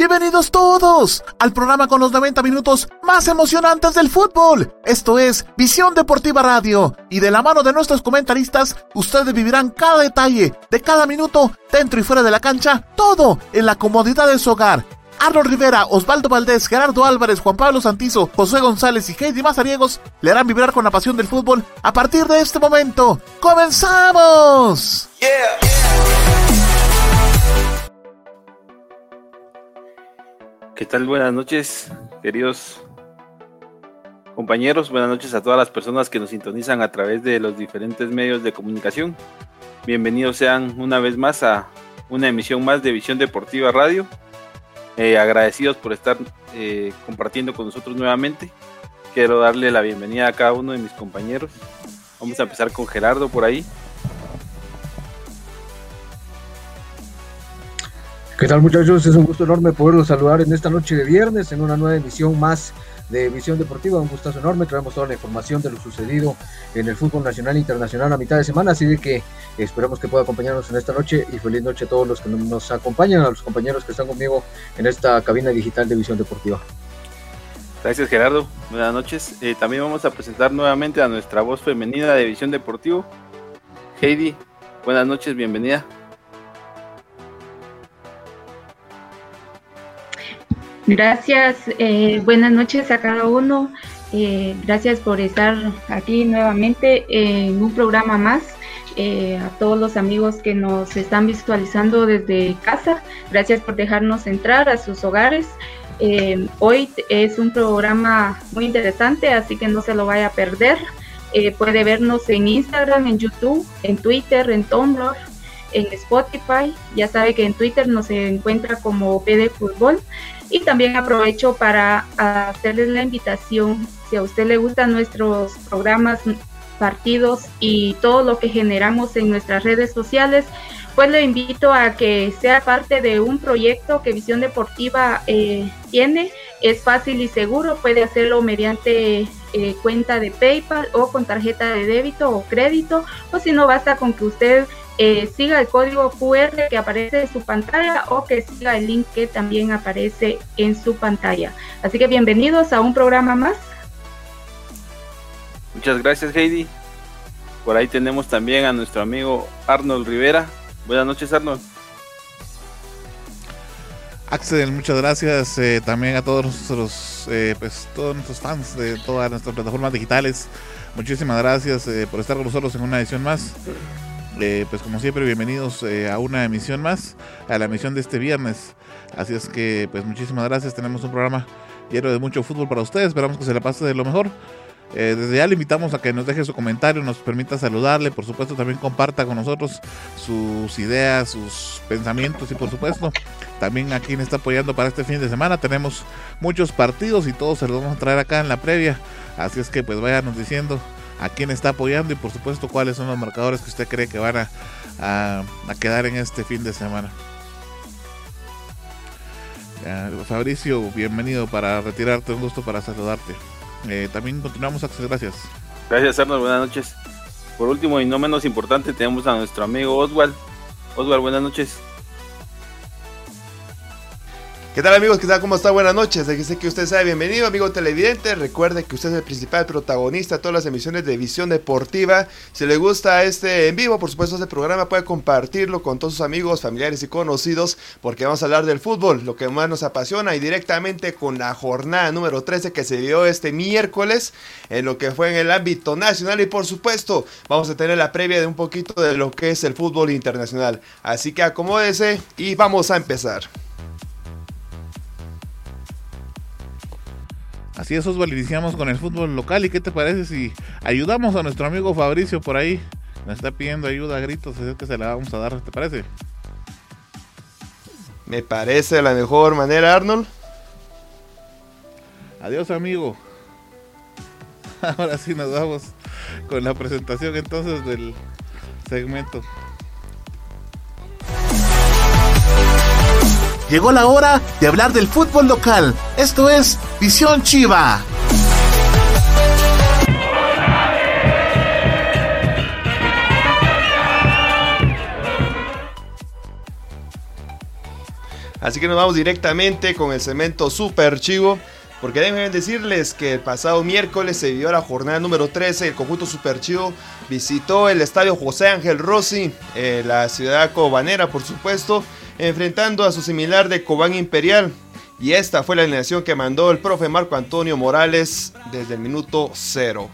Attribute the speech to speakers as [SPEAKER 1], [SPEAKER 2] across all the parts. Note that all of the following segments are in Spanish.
[SPEAKER 1] Bienvenidos todos al programa con los 90 minutos más emocionantes del fútbol. Esto es Visión Deportiva Radio y de la mano de nuestros comentaristas ustedes vivirán cada detalle de cada minuto dentro y fuera de la cancha, todo en la comodidad de su hogar. Arnold Rivera, Osvaldo Valdés, Gerardo Álvarez, Juan Pablo Santizo, José González y Heidi Mazariegos le harán vibrar con la pasión del fútbol a partir de este momento. ¡Comenzamos!
[SPEAKER 2] ¿Qué tal? Buenas noches, queridos compañeros. Buenas noches a todas las personas que nos sintonizan a través de los diferentes medios de comunicación. Bienvenidos sean una vez más a una emisión más de Visión Deportiva Radio. Eh, agradecidos por estar eh, compartiendo con nosotros nuevamente. Quiero darle la bienvenida a cada uno de mis compañeros. Vamos a empezar con Gerardo por ahí.
[SPEAKER 3] ¿Qué tal muchachos? Es un gusto enorme poderlos saludar en esta noche de viernes en una nueva emisión más de Visión Deportiva. Un gustazo enorme. Traemos toda la información de lo sucedido en el fútbol nacional e internacional a mitad de semana. Así de que esperemos que pueda acompañarnos en esta noche y feliz noche a todos los que nos acompañan, a los compañeros que están conmigo en esta cabina digital de Visión Deportiva.
[SPEAKER 2] Gracias Gerardo. Buenas noches. Eh, también vamos a presentar nuevamente a nuestra voz femenina de Visión Deportivo. Heidi, buenas noches, bienvenida.
[SPEAKER 4] Gracias, eh, buenas noches a cada uno. Eh, gracias por estar aquí nuevamente en un programa más. Eh, a todos los amigos que nos están visualizando desde casa, gracias por dejarnos entrar a sus hogares. hoy es un programa muy interesante, así que no se lo vaya a perder. puede vernos en Instagram, en YouTube, en Twitter, en Tumblr, en Spotify. Ya sabe que en Twitter nos encuentra como PD Fútbol. Y también aprovecho para hacerles la invitación, si a usted le gustan nuestros programas, partidos y todo lo que generamos en nuestras redes sociales, pues le invito a que sea parte de un proyecto que Visión Deportiva eh, tiene. Es fácil y seguro, puede hacerlo mediante eh, cuenta de PayPal o con tarjeta de débito o crédito, o si no, basta con que usted eh, siga el código QR que aparece en su pantalla o que siga el link que también aparece en su pantalla. Así que bienvenidos a un programa más.
[SPEAKER 2] Muchas gracias Heidi. Por ahí tenemos también a nuestro amigo Arnold Rivera. Buenas noches Arnold.
[SPEAKER 5] Axel, muchas gracias eh, también a todos nuestros, eh, pues, todos nuestros fans de todas nuestras plataformas digitales. Muchísimas gracias por estar con nosotros en una edición más. Pues como siempre, bienvenidos eh, a una emisión más, a la emisión de este viernes. Así es que, pues muchísimas gracias. Tenemos un programa lleno de mucho fútbol para ustedes. Esperamos que se la pase de lo mejor. Eh, desde ya le invitamos a que nos deje su comentario, nos permita saludarle, por supuesto también comparta con nosotros sus ideas, sus pensamientos y por supuesto también a quien está apoyando para este fin de semana. Tenemos muchos partidos y todos se los vamos a traer acá en la previa. Así es que pues váyanos diciendo a quién está apoyando y por supuesto cuáles son los marcadores que usted cree que van a, quedar en este fin de semana. Fabricio, bienvenido para retirarte, un gusto para saludarte. Eh, también continuamos, Axel, gracias.
[SPEAKER 2] Gracias, Arnold, buenas noches. Por último y no menos importante, tenemos a nuestro amigo Oswald. Oswald, buenas noches.
[SPEAKER 6] ¿Qué tal amigos? ¿Qué tal? ¿Cómo está? Buenas noches. Sé que usted sea bienvenido, amigo televidente. Recuerde que usted es el principal protagonista de todas las emisiones de Visión Deportiva. Si le gusta este en vivo, por supuesto, este programa puede compartirlo con todos sus amigos, familiares y conocidos, porque vamos a hablar del fútbol, lo que más nos apasiona, y directamente con la jornada número 13 que se dio este miércoles, en lo que fue en el ámbito nacional. Y por supuesto, vamos a tener la previa de un poquito de lo que es el fútbol internacional. Así que acomódese y vamos a empezar.
[SPEAKER 5] Así es, Osvaldo, iniciamos con el fútbol local. ¿Y qué te parece si ayudamos a nuestro amigo Fabricio por ahí? Nos está pidiendo ayuda a gritos, es que se la vamos a dar, ¿te parece?
[SPEAKER 6] Me parece la mejor manera, Arnold.
[SPEAKER 5] Adiós, amigo. Ahora sí nos vamos con la presentación entonces del segmento.
[SPEAKER 1] llegó la hora de hablar del fútbol local. Esto es Visión Chiva.
[SPEAKER 6] Así que nos vamos directamente con el cemento super chivo. Porque déjenme decirles que el pasado miércoles se vivió la jornada número 13. El conjunto Superchivo visitó el estadio José Ángel Rossi, eh, la ciudad cobanera, por supuesto, enfrentando a su similar de Cobán Imperial. Y esta fue la alineación que mandó el profe Marco Antonio Morales desde el minuto cero.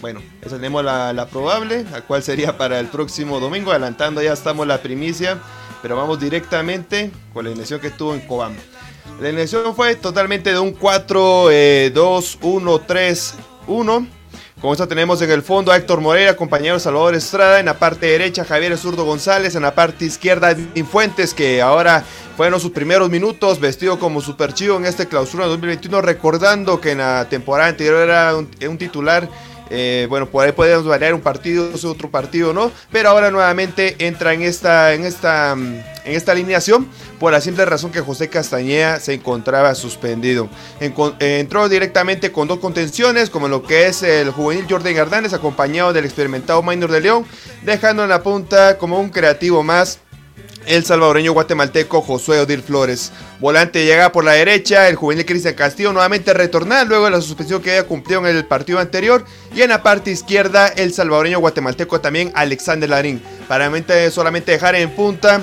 [SPEAKER 6] Bueno, esa tenemos la, probable, la cual sería para el próximo domingo. Adelantando ya estamos la primicia, pero vamos directamente con la alineación que tuvo en Cobán. La alineación fue totalmente de un 4, 2, 1, 3, 1. Con esto tenemos en el fondo a Héctor Moreira, compañero Salvador Estrada. En la parte derecha, Javier Zurdo González. En la parte izquierda, Fuentes, que ahora fueron sus primeros minutos vestido como super chivo en este clausura 2021. Recordando que en la temporada anterior era un titular eh, bueno, por ahí podemos variar un partido, otro partido, ¿no? Pero ahora nuevamente entra en esta, en esta, mm, en esta alineación por la simple razón que José Castañeda se encontraba suspendido. En, eh, entró directamente con dos contenciones, como lo que es el juvenil Jordan Gardanes, acompañado del experimentado Minor de León, dejando en la punta como un creativo más el salvadoreño guatemalteco Josué Odir Flores. Volante llega por la derecha, el juvenil Cristian Castillo nuevamente retornar luego de la suspensión que había cumplido en el partido anterior. Y en la parte izquierda, el salvadoreño guatemalteco también Alexander Larín. Para solamente dejar en punta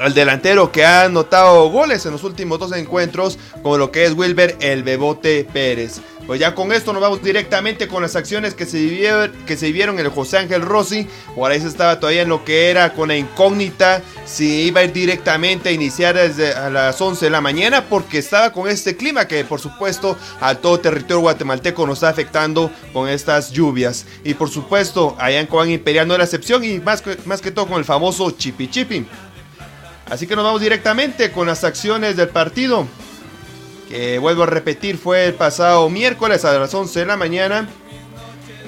[SPEAKER 6] al delantero que ha anotado goles en los últimos dos encuentros, como lo que es Wilber el Bebote Pérez. Pues ya con esto nos vamos directamente con las acciones que se, vivieron, que se vivieron en el José Ángel Rossi. Por ahí se estaba todavía en lo que era con la incógnita si iba a ir directamente a iniciar desde a las 11 de la mañana porque estaba con este clima que por supuesto a todo territorio guatemalteco nos está afectando con estas lluvias. Y por supuesto allá en Cobán Imperial no era excepción y más más que todo con el famoso chipi chipi. Así que nos vamos directamente con las acciones del partido que vuelvo a repetir fue el pasado miércoles a las 11 de la mañana.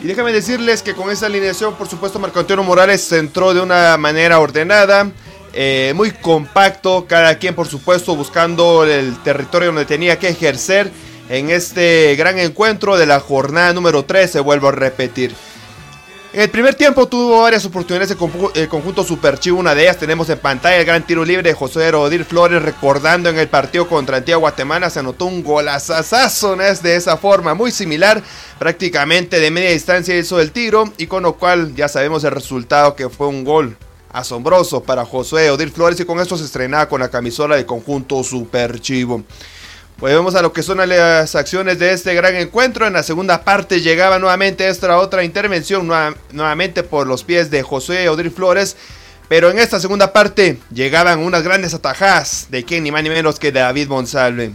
[SPEAKER 6] Y déjame decirles que con esa alineación, por supuesto, Marco Antonio Morales se entró de una manera ordenada, eh, muy compacto, cada quien, por supuesto, buscando el territorio donde tenía que ejercer en este gran encuentro de la jornada número 13, vuelvo a repetir. En el primer tiempo tuvo varias oportunidades el conjunto Super Chivo. Una de ellas tenemos en pantalla el gran tiro libre de José Rodir Flores. Recordando en el partido contra Antigua Guatemala, se anotó un golazazazo de esa forma, muy similar. Prácticamente de media distancia hizo el tiro. Y con lo cual ya sabemos el resultado que fue un gol asombroso para José Odir Flores. Y con esto se estrenaba con la camisola del conjunto Super Chivo. Volvemos a lo que son las acciones de este gran encuentro. En la segunda parte llegaba nuevamente esta otra intervención, nuevamente por los pies de José Odri Flores. Pero en esta segunda parte llegaban unas grandes atajadas de quien ni más ni menos que David Monsalve.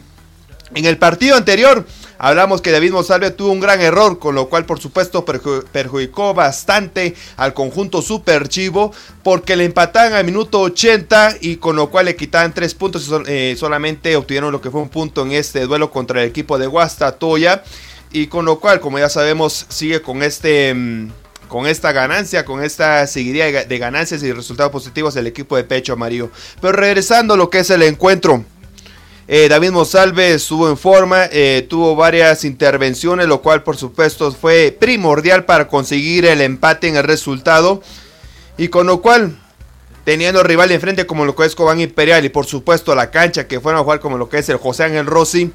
[SPEAKER 6] En el partido anterior hablamos que David Monsalve tuvo un gran error, con lo cual por supuesto perjudicó bastante al conjunto super chivo, porque le empataban al minuto 80 y con lo cual le quitaban tres puntos y eh, solamente obtuvieron lo que fue un punto en este duelo contra el equipo de Guastatoya. Y con lo cual, como ya sabemos, sigue con este mm, con esta ganancia, con esta seguidilla de ganancias y resultados positivos el equipo de Pecho Amarillo. Pero regresando a lo que es el encuentro. Eh, David Monsalve estuvo en forma, eh, tuvo varias intervenciones, lo cual por supuesto fue primordial para conseguir el empate en el resultado. Y con lo cual, teniendo rival enfrente como lo que es Cobán Imperial y por supuesto la cancha que fueron a jugar como lo que es el José Ángel Rossi,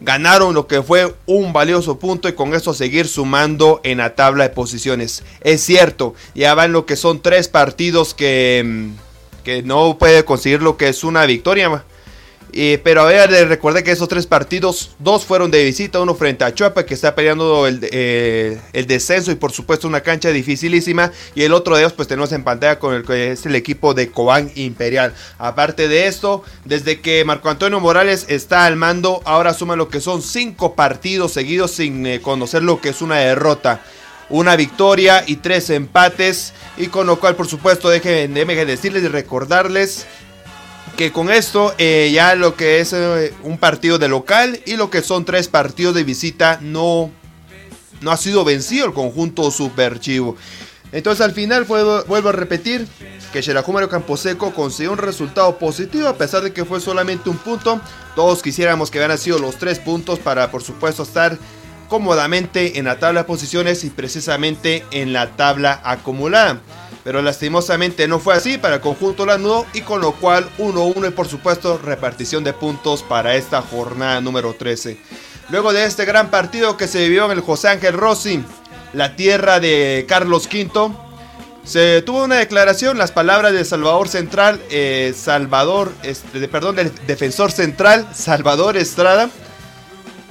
[SPEAKER 6] ganaron lo que fue un valioso punto y con eso seguir sumando en la tabla de posiciones. Es cierto, ya van lo que son tres partidos que, mm, que no puede conseguir lo que es una victoria pero a ver, recuerde que esos tres partidos, dos fueron de visita, uno frente a Chuapa, que está peleando eh, el, descenso y por supuesto una cancha dificilísima, y el otro de ellos pues tenemos en pantalla con el que es el equipo de Cobán Imperial. Aparte de esto, desde que Marco Antonio Morales está al mando, ahora suma lo que son cinco partidos seguidos sin eh, conocer lo que es una derrota una victoria y tres empates. Y con lo cual, por supuesto, déjenme decirles y recordarles que con esto eh, ya lo que es eh, un partido de local y lo que son tres partidos de visita no, no ha sido vencido el conjunto super chivo. Entonces al final vuelvo, a repetir que Campo Camposeco consiguió un resultado positivo a pesar de que fue solamente un punto. Todos quisiéramos que hubieran sido los tres puntos para por supuesto estar cómodamente en la tabla de posiciones y precisamente en la tabla acumulada. Pero lastimosamente no fue así para el conjunto lanudo y con lo cual 1-1 y por supuesto repartición de puntos para esta jornada número 13. Luego de este gran partido que se vivió en el José Ángel Rossi, la tierra de Carlos V, se tuvo una declaración, las palabras de Salvador Central, eh, Salvador, este, perdón, del defensor central, Salvador Estrada,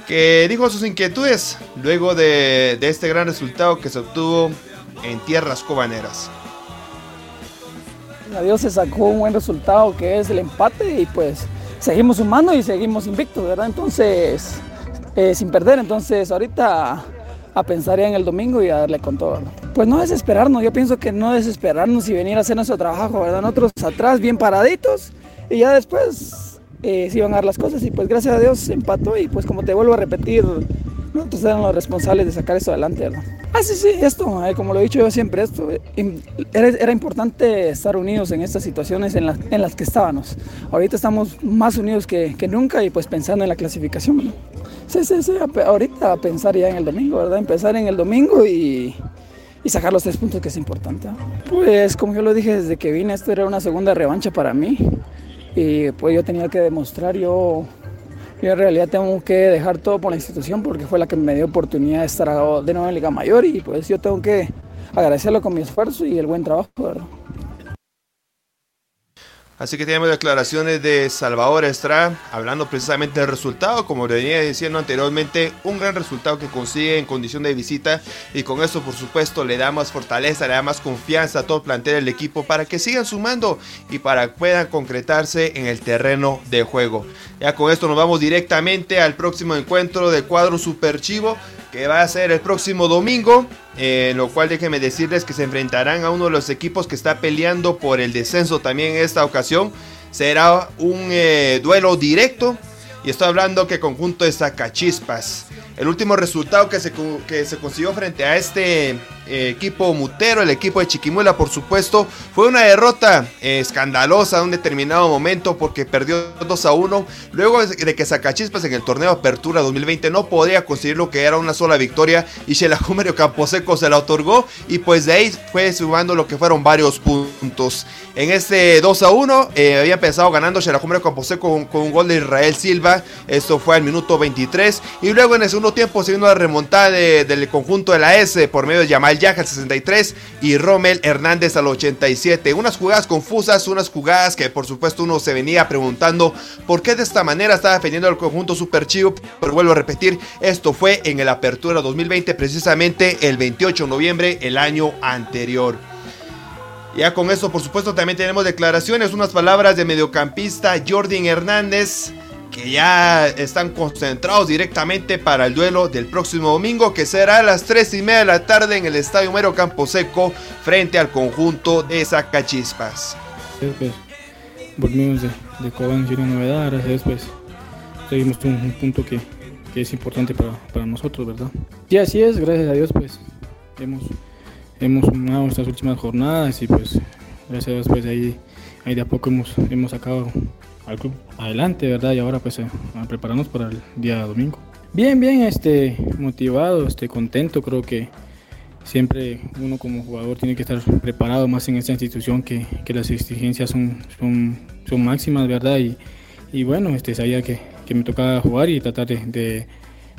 [SPEAKER 6] que dijo sus inquietudes luego de, de este gran resultado que se obtuvo en tierras cobaneras.
[SPEAKER 7] A Dios se sacó un buen resultado que es el empate y pues seguimos sumando y seguimos invictos, ¿verdad? Entonces, eh, sin perder, entonces ahorita a pensar ya en el domingo y a darle con todo. Pues no desesperarnos, yo pienso que no desesperarnos y venir a hacer nuestro trabajo, ¿verdad? Nosotros atrás bien paraditos y ya después eh, se iban a dar las cosas y pues gracias a Dios empató y pues como te vuelvo a repetir, nosotros éramos los responsables de sacar esto adelante, ¿verdad? Ah, sí, sí, esto, eh, como lo he dicho yo siempre, esto, eh, era, era, importante estar unidos en estas situaciones en, la, en, las que estábamos. Ahorita estamos más unidos que, que nunca y pues pensando en la clasificación, ¿verdad? Sí, sí, sí, ahorita pensar ya en el domingo, ¿verdad? Empezar en el domingo y, y sacar los tres puntos que es importante. Pues como yo lo dije desde que vine, esto era una segunda revancha para mí y pues yo tenía que demostrar, yo, yo en realidad tengo que dejar todo por la institución porque fue la que me dio oportunidad de estar de nuevo en Liga Mayor y pues yo tengo que agradecerlo con mi esfuerzo y el buen trabajo.
[SPEAKER 6] Así que tenemos declaraciones de Salvador Estrada hablando precisamente del resultado, como le venía diciendo anteriormente, un gran resultado que consigue en condición de visita y con eso por supuesto le da más fortaleza, le da más confianza a todo el plantel del equipo para que sigan sumando y para que puedan concretarse en el terreno de juego. Ya con esto nos vamos directamente al próximo encuentro de cuadro Super Chivo que va a ser el próximo domingo, en lo cual déjenme decirles que se enfrentarán a uno de los equipos que está peleando por el descenso también en esta ocasión. Será un eh, duelo directo y estoy hablando que conjunto de Zacachispas. El último resultado que se, que se consiguió frente a este eh, equipo mutero, el equipo de Chiquimuela, por supuesto, fue una derrota eh, escandalosa en un determinado momento porque perdió 2 a 1. Luego de que Zacachispas en el torneo Apertura 2020 no podía conseguir lo que era una sola victoria y Xelajumerio Camposeco se la otorgó y pues de ahí fue sumando lo que fueron varios puntos. En este 2 a 1 eh, había empezado ganando Xelajumerio Camposeco con, con un gol de Israel Silva, esto fue al minuto 23 y luego en el segundo tiempo se vino la remontada de, del conjunto de la S por medio de Yamal Yaja al 63 y Rommel Hernández al 87. Unas jugadas confusas, unas jugadas que por supuesto uno se venía preguntando por qué de esta manera estaba defendiendo el conjunto Super Chivo, pero vuelvo a repetir, esto fue en el Apertura 2020, precisamente el 28 de noviembre el año anterior. Ya con eso, por supuesto, también tenemos declaraciones, unas palabras de mediocampista Jordan Hernández que ya están concentrados directamente para el duelo del próximo domingo, que será a las 3 y media de la tarde en el Estadio Mero Camposeco, frente al conjunto de Zacachispas.
[SPEAKER 8] Pues, volvimos de, de Cobán sin novedad, gracias pues seguimos un, un punto que, que, es importante para, para, nosotros, ¿verdad? Y así es, gracias a Dios pues hemos, hemos sumado estas últimas jornadas y pues gracias a Dios pues ahí, ahí de a poco hemos, hemos sacado al club adelante, ¿verdad? Y ahora pues a, a prepararnos para el día domingo. Bien, bien, este, motivado, este, contento, creo que siempre uno como jugador tiene que estar preparado más en esta institución que, que las exigencias son, son, son máximas, ¿verdad? Y, y bueno, este, sabía que, que, me tocaba jugar y tratar de, de,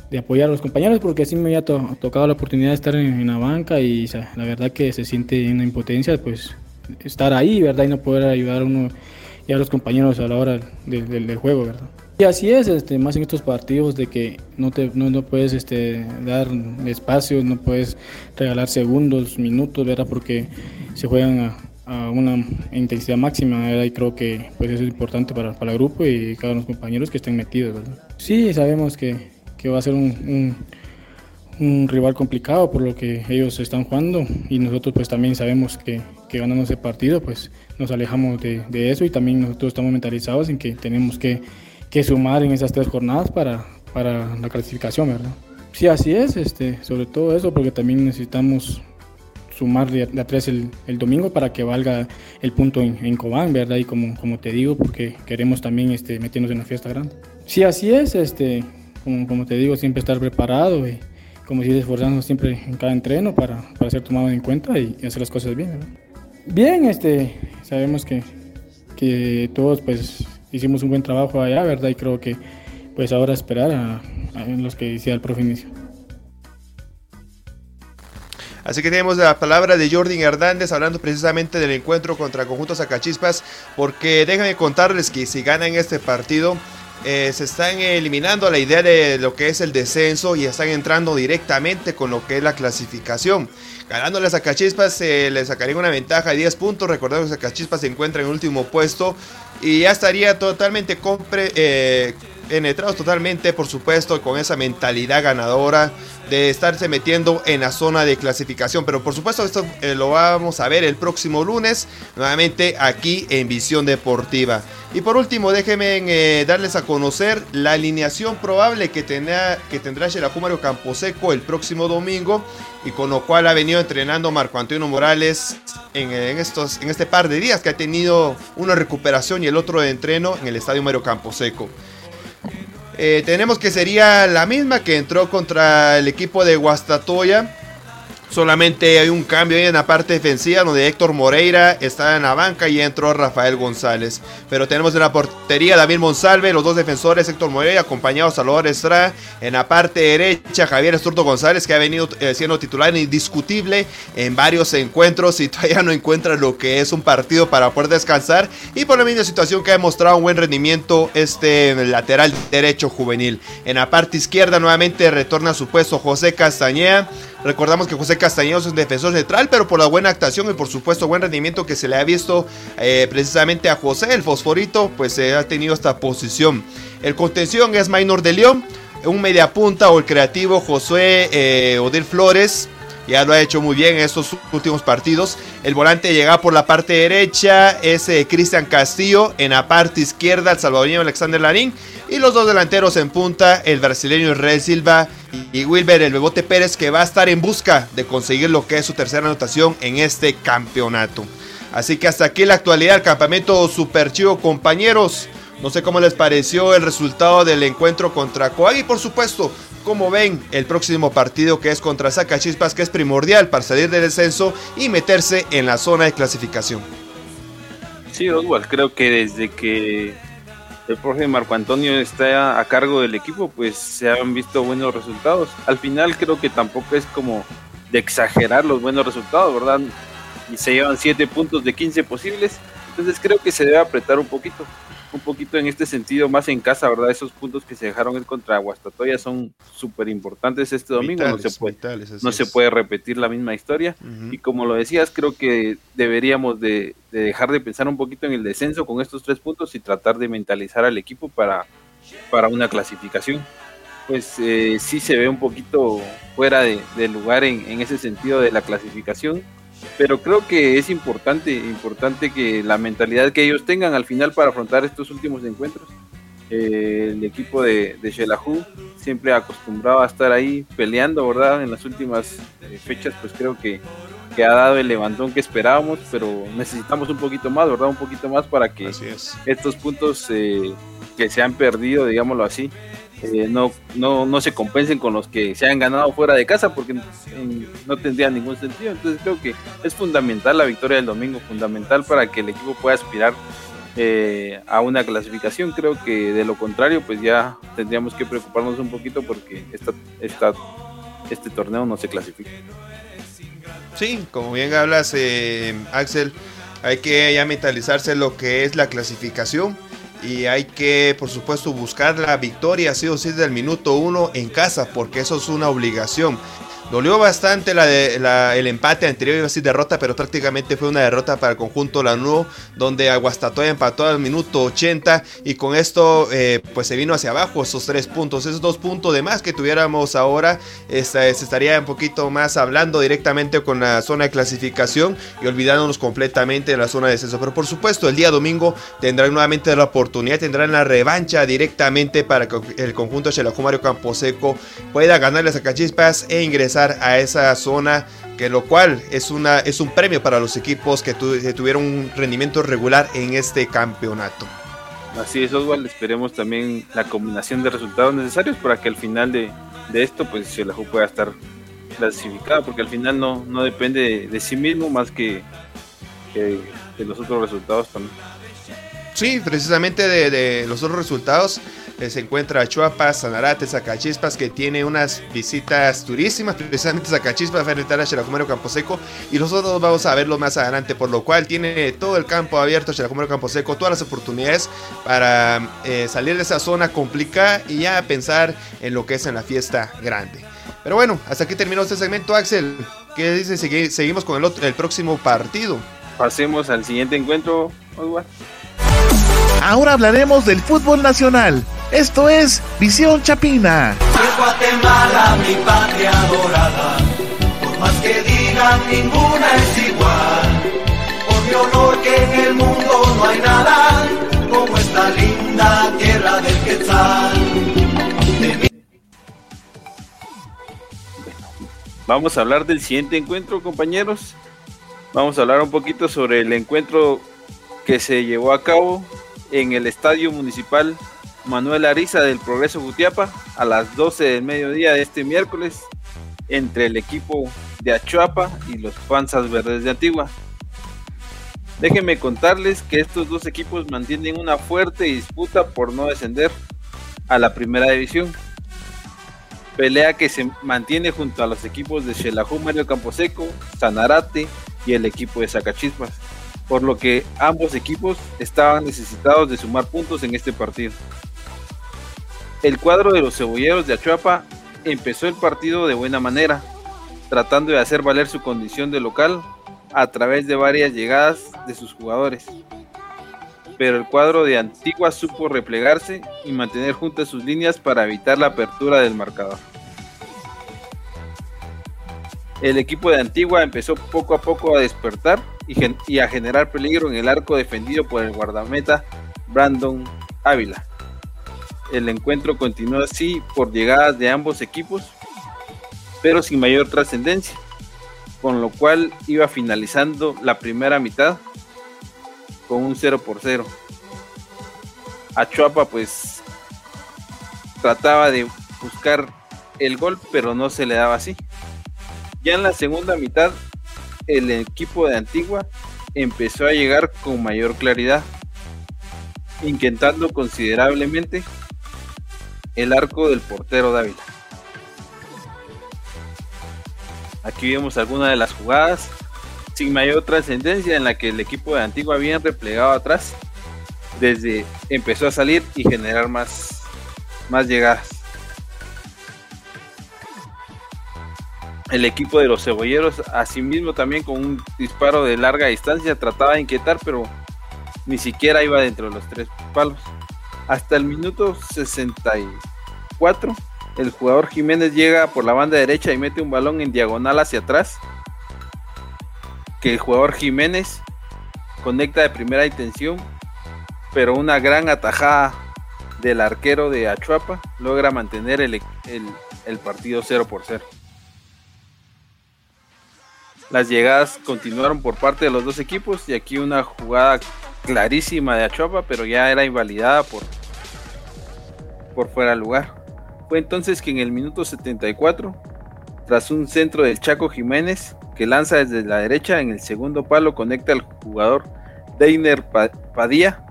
[SPEAKER 8] de, apoyar a los compañeros porque así me había to, tocado la oportunidad de estar en, en la banca y o sea, la verdad que se siente una impotencia, pues estar ahí, ¿verdad? Y no poder ayudar a uno y a los compañeros a la hora del, del, juego, ¿verdad? Y así es, este, más en estos partidos de que no, te, no, no puedes este, dar espacio, no puedes regalar segundos, minutos, ¿verdad? Porque se juegan a, a una intensidad máxima, ¿verdad? Y creo que pues, eso es importante para, para el grupo y cada uno de los compañeros que estén metidos, ¿verdad? Sí, sabemos que, que va a ser un, un, un, rival complicado por lo que ellos están jugando y nosotros pues también sabemos que, que ganando ese partido pues nos alejamos de, de eso y también nosotros estamos mentalizados en que tenemos que que sumar en esas tres jornadas para, para la clasificación, ¿verdad? Sí, así es, este, sobre todo eso, porque también necesitamos sumar de, de a tres el, el, domingo para que valga el punto en, en Cobán, ¿verdad? Y como, como te digo, porque queremos también este, meternos en la fiesta grande. Sí, así es, este, como, como te digo, siempre estar preparado y como si esforzando siempre en cada entreno para, para ser tomado en cuenta y, y hacer las cosas bien, ¿verdad? Bien, este, sabemos que, que todos pues hicimos un buen trabajo allá, ¿verdad? Y creo que pues ahora esperar a, los que decía el profe inicio.
[SPEAKER 6] Así que tenemos la palabra de Jordi Hernández hablando precisamente del encuentro contra Conjunto Zacachispas, porque déjenme contarles que si ganan este partido, eh, se están eliminando la idea de lo que es el descenso y están entrando directamente con lo que es la clasificación. Ganándole a Zacachispas se le sacaría una ventaja de 10 puntos. Recordemos que Zacachispas se encuentra en último puesto y ya estaría totalmente compre, eh, penetrados totalmente, por supuesto, con esa mentalidad ganadora de estarse metiendo en la zona de clasificación. Pero por supuesto esto eh, lo vamos a ver el próximo lunes, nuevamente aquí en Visión Deportiva. Y por último, déjenme eh, darles a conocer la alineación probable que, tenga, que tendrá Camposeco el próximo domingo y con lo cual ha venido entrenando Marco Antonio Morales en, en, estos, en este par de días que ha tenido una recuperación y el otro de entreno en el Estadio Mario Camposeco. Eh, tenemos que sería la misma que entró contra el equipo de Guastatoya. Solamente hay un cambio en la parte defensiva donde Héctor Moreira está en la banca y entró Rafael González. Pero tenemos en la portería David Monsalve, los dos defensores Héctor Moreira acompañado Salvador Estrada. En la parte derecha Javier Esturto González que ha venido eh, siendo titular indiscutible en varios encuentros y todavía no encuentra lo que es un partido para poder descansar. Y por la misma situación que ha demostrado un buen rendimiento este lateral derecho juvenil. En la parte izquierda nuevamente retorna a su puesto José Castañeda. Recordamos que José Castañeda es un defensor central, pero por la buena actuación y por supuesto buen rendimiento que se le ha visto eh, precisamente a José, el fosforito, pues se ha tenido esta posición. El contención es Maynor de León, un mediapunta o el creativo Josué eh, Odil Flores. Ya lo ha hecho muy bien en estos últimos partidos. El volante llega por la parte derecha, es eh, Cristian Castillo. En la parte izquierda, el salvadoreño Alexander Larín. Y los dos delanteros en punta, el brasileño Israel Silva y Wilber el Bebote Pérez, que va a estar en busca de conseguir lo que es su tercera anotación en este campeonato. Así que hasta aquí la actualidad del campamento Super Chivo, compañeros. No sé cómo les pareció el resultado del encuentro contra Coag y por supuesto, cómo ven el próximo partido que es contra Zacachispas, que es primordial para salir del descenso y meterse en la zona de clasificación.
[SPEAKER 2] Sí, Oswald, creo que desde que el profe Marco Antonio está a cargo del equipo, pues se han visto buenos resultados. Al final creo que tampoco es como de exagerar los buenos resultados, ¿verdad? Y se llevan 7 puntos de 15 posibles. Entonces creo que se debe apretar un poquito un poquito en este sentido, más en casa, ¿verdad? Esos puntos que se dejaron contra Guastatoya son súper importantes este domingo. no, se puede, no se puede repetir la misma historia. Y como lo decías, creo que deberíamos de, dejar de pensar un poquito en el descenso con estos tres puntos y tratar de mentalizar al equipo para, para una clasificación. Pues eh, sí se ve un poquito fuera de, lugar en, en ese sentido de la clasificación pero creo que es importante, importante que la mentalidad que ellos tengan al final para afrontar estos últimos encuentros. Eh, el equipo de, de Shelahu siempre acostumbrado a estar ahí peleando, ¿verdad? En las últimas eh, fechas, pues creo que, que, ha dado el levantón que esperábamos, pero necesitamos un poquito más, ¿verdad? Un poquito más para que estos puntos eh, que se han perdido, digámoslo así, eh, no, no, no se compensen con los que se han ganado fuera de casa porque no tendría ningún sentido. Entonces creo que es fundamental la victoria del domingo, fundamental para que el equipo pueda aspirar eh, a una clasificación. Creo que de lo contrario, pues ya tendríamos que preocuparnos un poquito porque esta, esta, este torneo no se clasifica.
[SPEAKER 6] Sí, como bien hablas, eh, Axel, hay que ya mentalizarse lo que es la clasificación y hay que, por supuesto, buscar la victoria, sí o sí, desde el minuto uno en casa, porque eso es una obligación. Dolió bastante el empate anterior, iba a decir derrota, pero prácticamente fue una derrota para el conjunto Lanúo, donde Aguastatoya empató al minuto 80 y con esto eh, pues se vino hacia abajo esos tres puntos, esos dos puntos de más que tuviéramos ahora, se estaría un poquito más hablando directamente con la zona de clasificación y olvidándonos completamente de la zona de descenso. Pero por supuesto, el día domingo tendrán nuevamente la oportunidad, tendrán la revancha directamente para que el conjunto de Mario Camposeco pueda ganarle a Cachispas e ingresar a esa zona, que lo cual es, una, es un premio para los equipos que, tuvieron un rendimiento regular en este campeonato.
[SPEAKER 2] Así es, Oswald. Esperemos también la combinación de resultados necesarios para que al final de, de esto, pues la pueda estar clasificada, porque al final no, no depende de, sí mismo más que, que de los otros resultados también.
[SPEAKER 6] Sí, precisamente de, los otros resultados se encuentra Chuapa, Sanarate, Zacachispas, que tiene unas visitas durísimas. Precisamente Zacachispas va a enfrentar a Campo Camposeco y nosotros vamos a verlo más adelante, por lo cual tiene todo el campo abierto Campo Camposeco, todas las oportunidades para eh, salir de esa zona complicada y ya pensar en lo que es en la fiesta grande. Pero bueno, hasta aquí terminó este segmento, Axel. ¿Qué dice? Seguimos con el, el próximo partido.
[SPEAKER 2] Pasemos al siguiente encuentro, Oswald.
[SPEAKER 1] Ahora hablaremos del fútbol nacional. Esto es Visión Chapina.
[SPEAKER 9] Guatemala, mi patria dorada. Por más que digan, ninguna es igual. Por mi honor que en el mundo no hay nada como esta linda tierra del Quetzal.
[SPEAKER 2] Vamos a hablar del siguiente encuentro, compañeros. Vamos a hablar un poquito sobre el encuentro que se llevó a cabo en el Estadio Municipal Manuel Ariza del Progreso Gutiapa a las 12 del mediodía de este miércoles entre el equipo de Achuapa y los Panzas Verdes de Antigua. Déjenme contarles que estos dos equipos mantienen una fuerte disputa por no descender a la primera división. Pelea que se mantiene junto a los equipos de Xelajú Mario Camposeco, Sanarate y el equipo de Zacachispas por lo que ambos equipos estaban necesitados de sumar puntos en este partido. El cuadro de los cebolleros de Achuapa empezó el partido de buena manera, tratando de hacer valer su condición de local a través de varias llegadas de sus jugadores. Pero el cuadro de Antigua supo replegarse y mantener juntas sus líneas para evitar la apertura del marcador. El equipo de Antigua empezó poco a poco a despertar y, a generar peligro en el arco defendido por el guardameta Brandon Ávila. El encuentro continuó así por llegadas de ambos equipos, pero sin mayor trascendencia, con lo cual iba finalizando la primera mitad con un 0 por 0. Achuapa pues trataba de buscar el gol, pero no se le daba así. Ya en la segunda mitad el equipo de Antigua empezó a llegar con mayor claridad, inquietando considerablemente el arco del portero Dávila. Aquí vemos algunas de las jugadas sin mayor trascendencia en la que el equipo de Antigua bien replegado atrás desde empezó a salir y generar más, más llegadas. El equipo de los cebolleros, asimismo también con un disparo de larga distancia, trataba de inquietar, pero ni siquiera iba dentro de los tres palos. Hasta el minuto 64, el jugador Jiménez llega por la banda derecha y mete un balón en diagonal hacia atrás, que el jugador Jiménez conecta de primera intención, pero una gran atajada del arquero de Achuapa logra mantener el, el partido 0 por 0. Las llegadas continuaron por parte de los dos equipos y aquí una jugada clarísima de Achuapa, pero ya era invalidada por, por fuera de lugar. Fue entonces que en el minuto 74, tras un centro del Chaco Jiménez que lanza desde la derecha en el segundo palo, conecta al jugador Deiner Padilla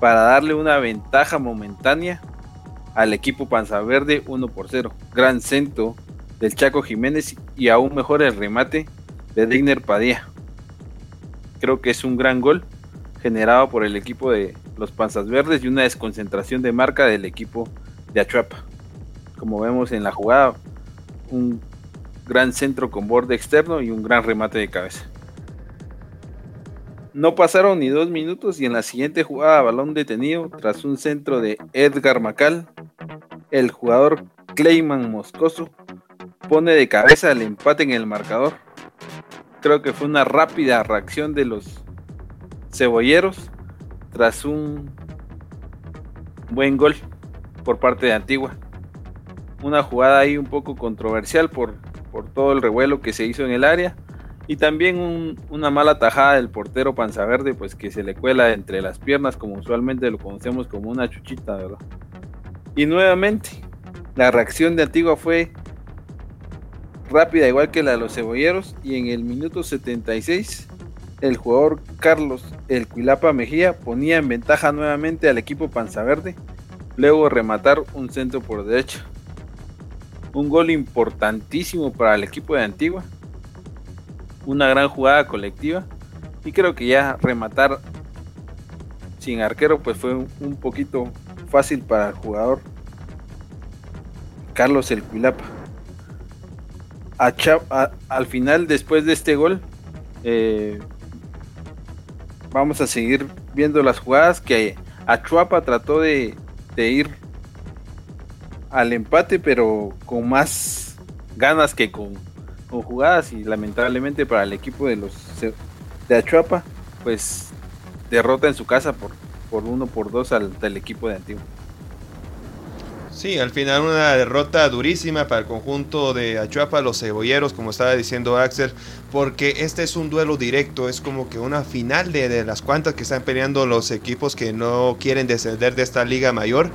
[SPEAKER 2] para darle una ventaja momentánea al equipo Panza Verde 1 por 0. Gran centro del Chaco Jiménez y aún mejor el remate de Digner Padilla. Creo que es un gran gol generado por el equipo de los Panzas Verdes y una desconcentración de marca del equipo de Achuapa. Como vemos en la jugada, un gran centro con borde externo y un gran remate de cabeza. No pasaron ni dos minutos y en la siguiente jugada balón detenido tras un centro de Edgar Macal, el jugador Clayman Moscoso pone de cabeza el empate en el marcador creo que fue una rápida reacción de los cebolleros tras un buen gol por parte de Antigua. Una jugada ahí un poco controversial por, por todo el revuelo que se hizo en el área. Y también una mala tajada del portero Panza Verde, pues que se le cuela entre las piernas, como usualmente lo conocemos como una chuchita, ¿verdad? Y nuevamente, la reacción de Antigua fue rápida igual que la de los cebolleros y en el minuto 76 el jugador Carlos El Cuilapa Mejía ponía en ventaja nuevamente al equipo Panza Verde, luego rematar un centro por derecha. Un gol importantísimo para el equipo de Antigua, una gran jugada colectiva y creo que ya rematar sin arquero pues fue un poquito fácil para el jugador Carlos El Cuilapa. Al final, después de este gol, eh, vamos a seguir viendo las jugadas que Achuapa trató de, ir al empate, pero con más ganas que con, jugadas y lamentablemente para el equipo de los de Achuapa, pues derrota en su casa por, por uno por dos al equipo de Antigua.
[SPEAKER 6] Sí, al final una derrota durísima para el conjunto de Achuapa, los cebolleros, como estaba diciendo Axel, porque este es un duelo directo, es como que una final de, de las cuantas que están peleando los equipos que no quieren descender de esta liga mayor.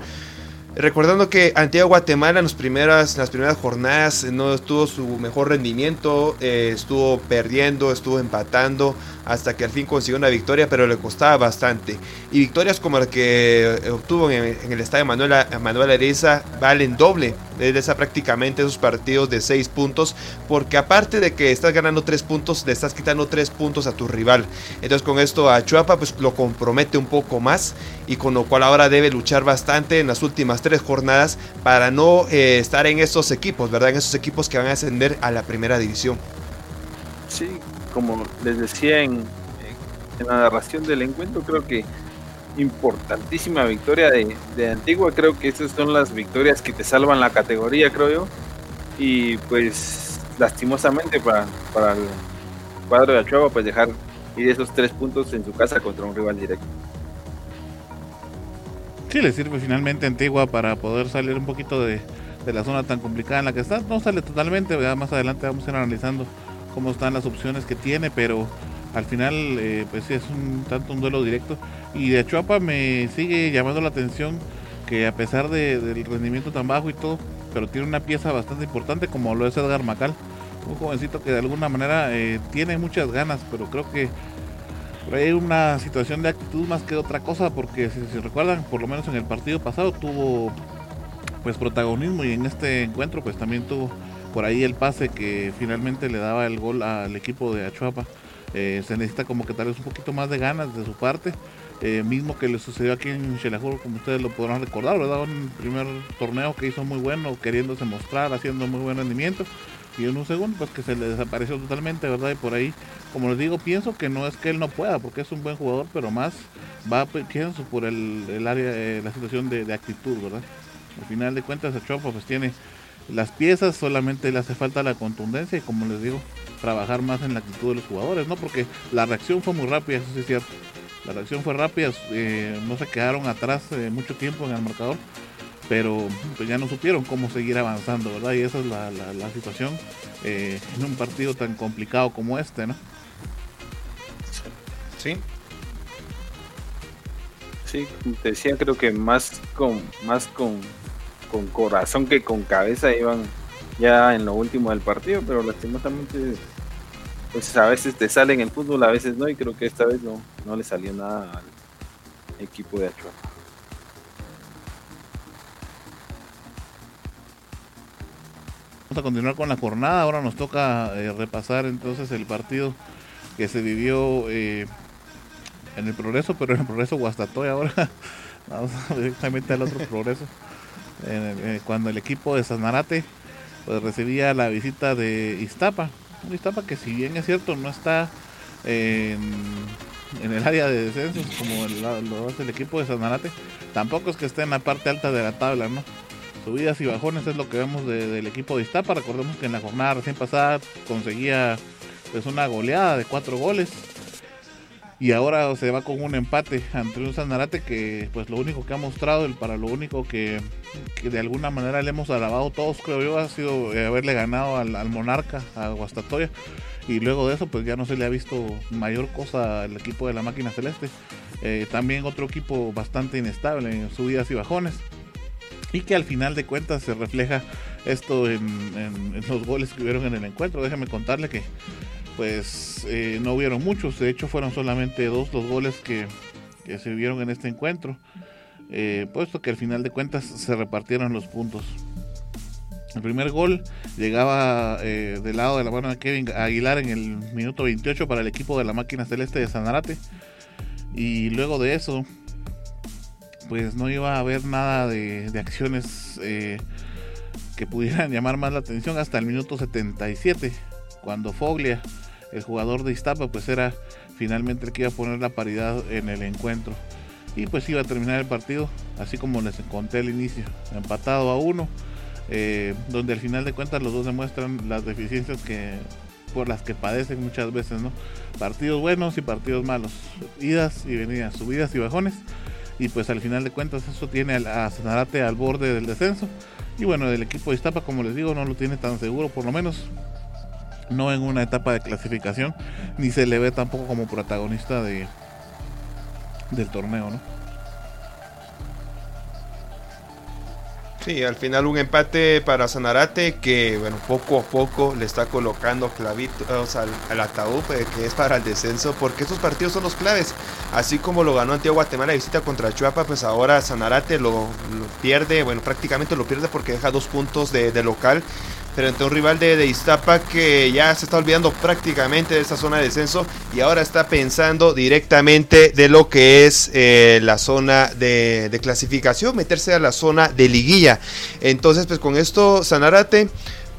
[SPEAKER 6] Recordando que Antigua Guatemala en, las primeras, las primeras jornadas no estuvo su mejor rendimiento, eh, estuvo perdiendo, estuvo empatando hasta que al fin consiguió una victoria, pero le costaba bastante. Y victorias como la que obtuvo en, el estadio Manuel, Manuel Ariza valen doble desde esa prácticamente esos partidos de 6 puntos, porque aparte de que estás ganando 3 puntos, le estás quitando 3 puntos a tu rival. Entonces con esto a Chuapa pues lo compromete un poco más y con lo cual ahora debe luchar bastante en las últimas tres jornadas para no eh, estar en esos equipos, ¿verdad? En esos equipos que van a ascender a la primera división.
[SPEAKER 2] Sí, como les decía en, en la narración del encuentro, creo que importantísima victoria de, de, Antigua. Creo que esas son las victorias que te salvan la categoría, creo yo. Y pues lastimosamente para, para el cuadro de Achuaba, pues dejar ir esos tres puntos en su casa contra un rival directo.
[SPEAKER 5] Sí, le sirve finalmente Antigua para poder salir un poquito de, de la zona tan complicada en la que está. No sale totalmente, más adelante vamos a ir analizando cómo están las opciones que tiene, pero al final eh, pues sí es un tanto un duelo directo y de Chuapa me sigue llamando la atención que a pesar del rendimiento tan bajo y todo pero tiene una pieza bastante importante como lo es Edgar Macal un jovencito que de alguna manera eh, tiene muchas ganas pero creo que hay una situación de actitud más que otra cosa porque si se recuerdan por lo menos en el partido pasado tuvo pues protagonismo y en este encuentro pues también tuvo por ahí el pase que finalmente le daba el gol al equipo de Achuapa eh, se necesita como que tal vez un poquito más de ganas de su parte. Eh, mismo que le sucedió aquí en Xelajur, como ustedes lo podrán recordar, ¿verdad? Un primer torneo que hizo muy bueno, queriéndose mostrar, haciendo muy buen rendimiento. Y en un segundo, pues que se le desapareció totalmente, ¿verdad? Y por ahí, como les digo, pienso que no es que él no pueda, porque es un buen jugador, pero más va, pienso, por el, área, eh, la situación de, actitud, ¿verdad? Al final de cuentas, el Chopo pues tiene las piezas, solamente le hace falta la contundencia y como les digo, trabajar más en la actitud de los jugadores, ¿no? Porque la reacción fue muy rápida, eso sí es cierto. La reacción fue rápida, eh, no se quedaron atrás eh, mucho tiempo en el marcador, pero pues, ya no supieron cómo seguir avanzando, ¿verdad? Y esa es la, la, situación eh, en un partido tan complicado como este, ¿no?
[SPEAKER 2] Sí. Sí, te decía, creo que más con, más con, con corazón que con cabeza iban ya en lo último del partido, pero lastimosamente pues a veces te sale en el fútbol, a veces no, y creo que esta vez no, no le salió nada al equipo de Achua.
[SPEAKER 5] Vamos a continuar con la jornada, ahora nos toca eh, repasar entonces el partido que se vivió eh, en el progreso, pero en el progreso Guastatoy ahora. Vamos directamente al otro progreso. Eh, cuando el equipo de Sanarate pues recibía la visita de Iztapa. Iztapa que si bien es cierto no está en, el área de descensos como el, lo el equipo de Sanarate, tampoco es que esté en la parte alta de la tabla, ¿no? Subidas y bajones es lo que vemos del equipo de Iztapa. Recordemos que en la jornada recién pasada conseguía pues una goleada de cuatro goles y ahora se va con un empate ante un Sanarate que pues lo único que ha mostrado, el para lo único que, de alguna manera le hemos alabado todos creo yo ha sido haberle ganado al, Monarca, a Guastatoya y luego de eso pues ya no se le ha visto mayor cosa al equipo de la máquina celeste. Eh, también otro equipo bastante inestable en subidas y bajones y que al final de cuentas se refleja esto en, los goles que hubieron en el encuentro. Déjame contarle que pues eh, no hubieron muchos, de hecho fueron solamente dos los goles que, que se vieron en este encuentro, eh, puesto que al final de cuentas se repartieron los puntos. El primer gol llegaba eh, del lado de la mano de Kevin Aguilar en el minuto 28 para el equipo de la máquina celeste de Sanarate. Y luego de eso, pues no iba a haber nada de, acciones eh, que pudieran llamar más la atención hasta el minuto 77, cuando Foglia, el jugador de Iztapa, pues era finalmente el que iba a poner la paridad en el encuentro. Y pues iba a terminar el partido, así como les conté al inicio, empatado a uno eh, donde al final de cuentas los dos demuestran las deficiencias que por las que padecen muchas veces, ¿no? Partidos buenos y partidos malos, idas y venidas, subidas y bajones. Y pues al final de cuentas eso tiene a Sanarate al borde del descenso. Y bueno, el equipo de Iztapa, como les digo, no lo tiene tan seguro, por lo menos no en una etapa de clasificación, ni se le ve tampoco como protagonista de del torneo, ¿no?
[SPEAKER 6] Sí, al final un empate para Sanarate que, bueno, poco a poco le está colocando clavitos al, ataúd eh, que es para el descenso, porque estos partidos son los claves. Así como lo ganó Antigua Guatemala visita contra Chuapa, pues ahora Sanarate lo, pierde, bueno, prácticamente lo pierde porque deja dos puntos de local frente a un rival de, de, Iztapa que ya se está olvidando prácticamente de esta zona de descenso y ahora está pensando directamente de lo que es eh, la zona de, de, clasificación, meterse a la zona de liguilla. Entonces, pues con esto, Sanarate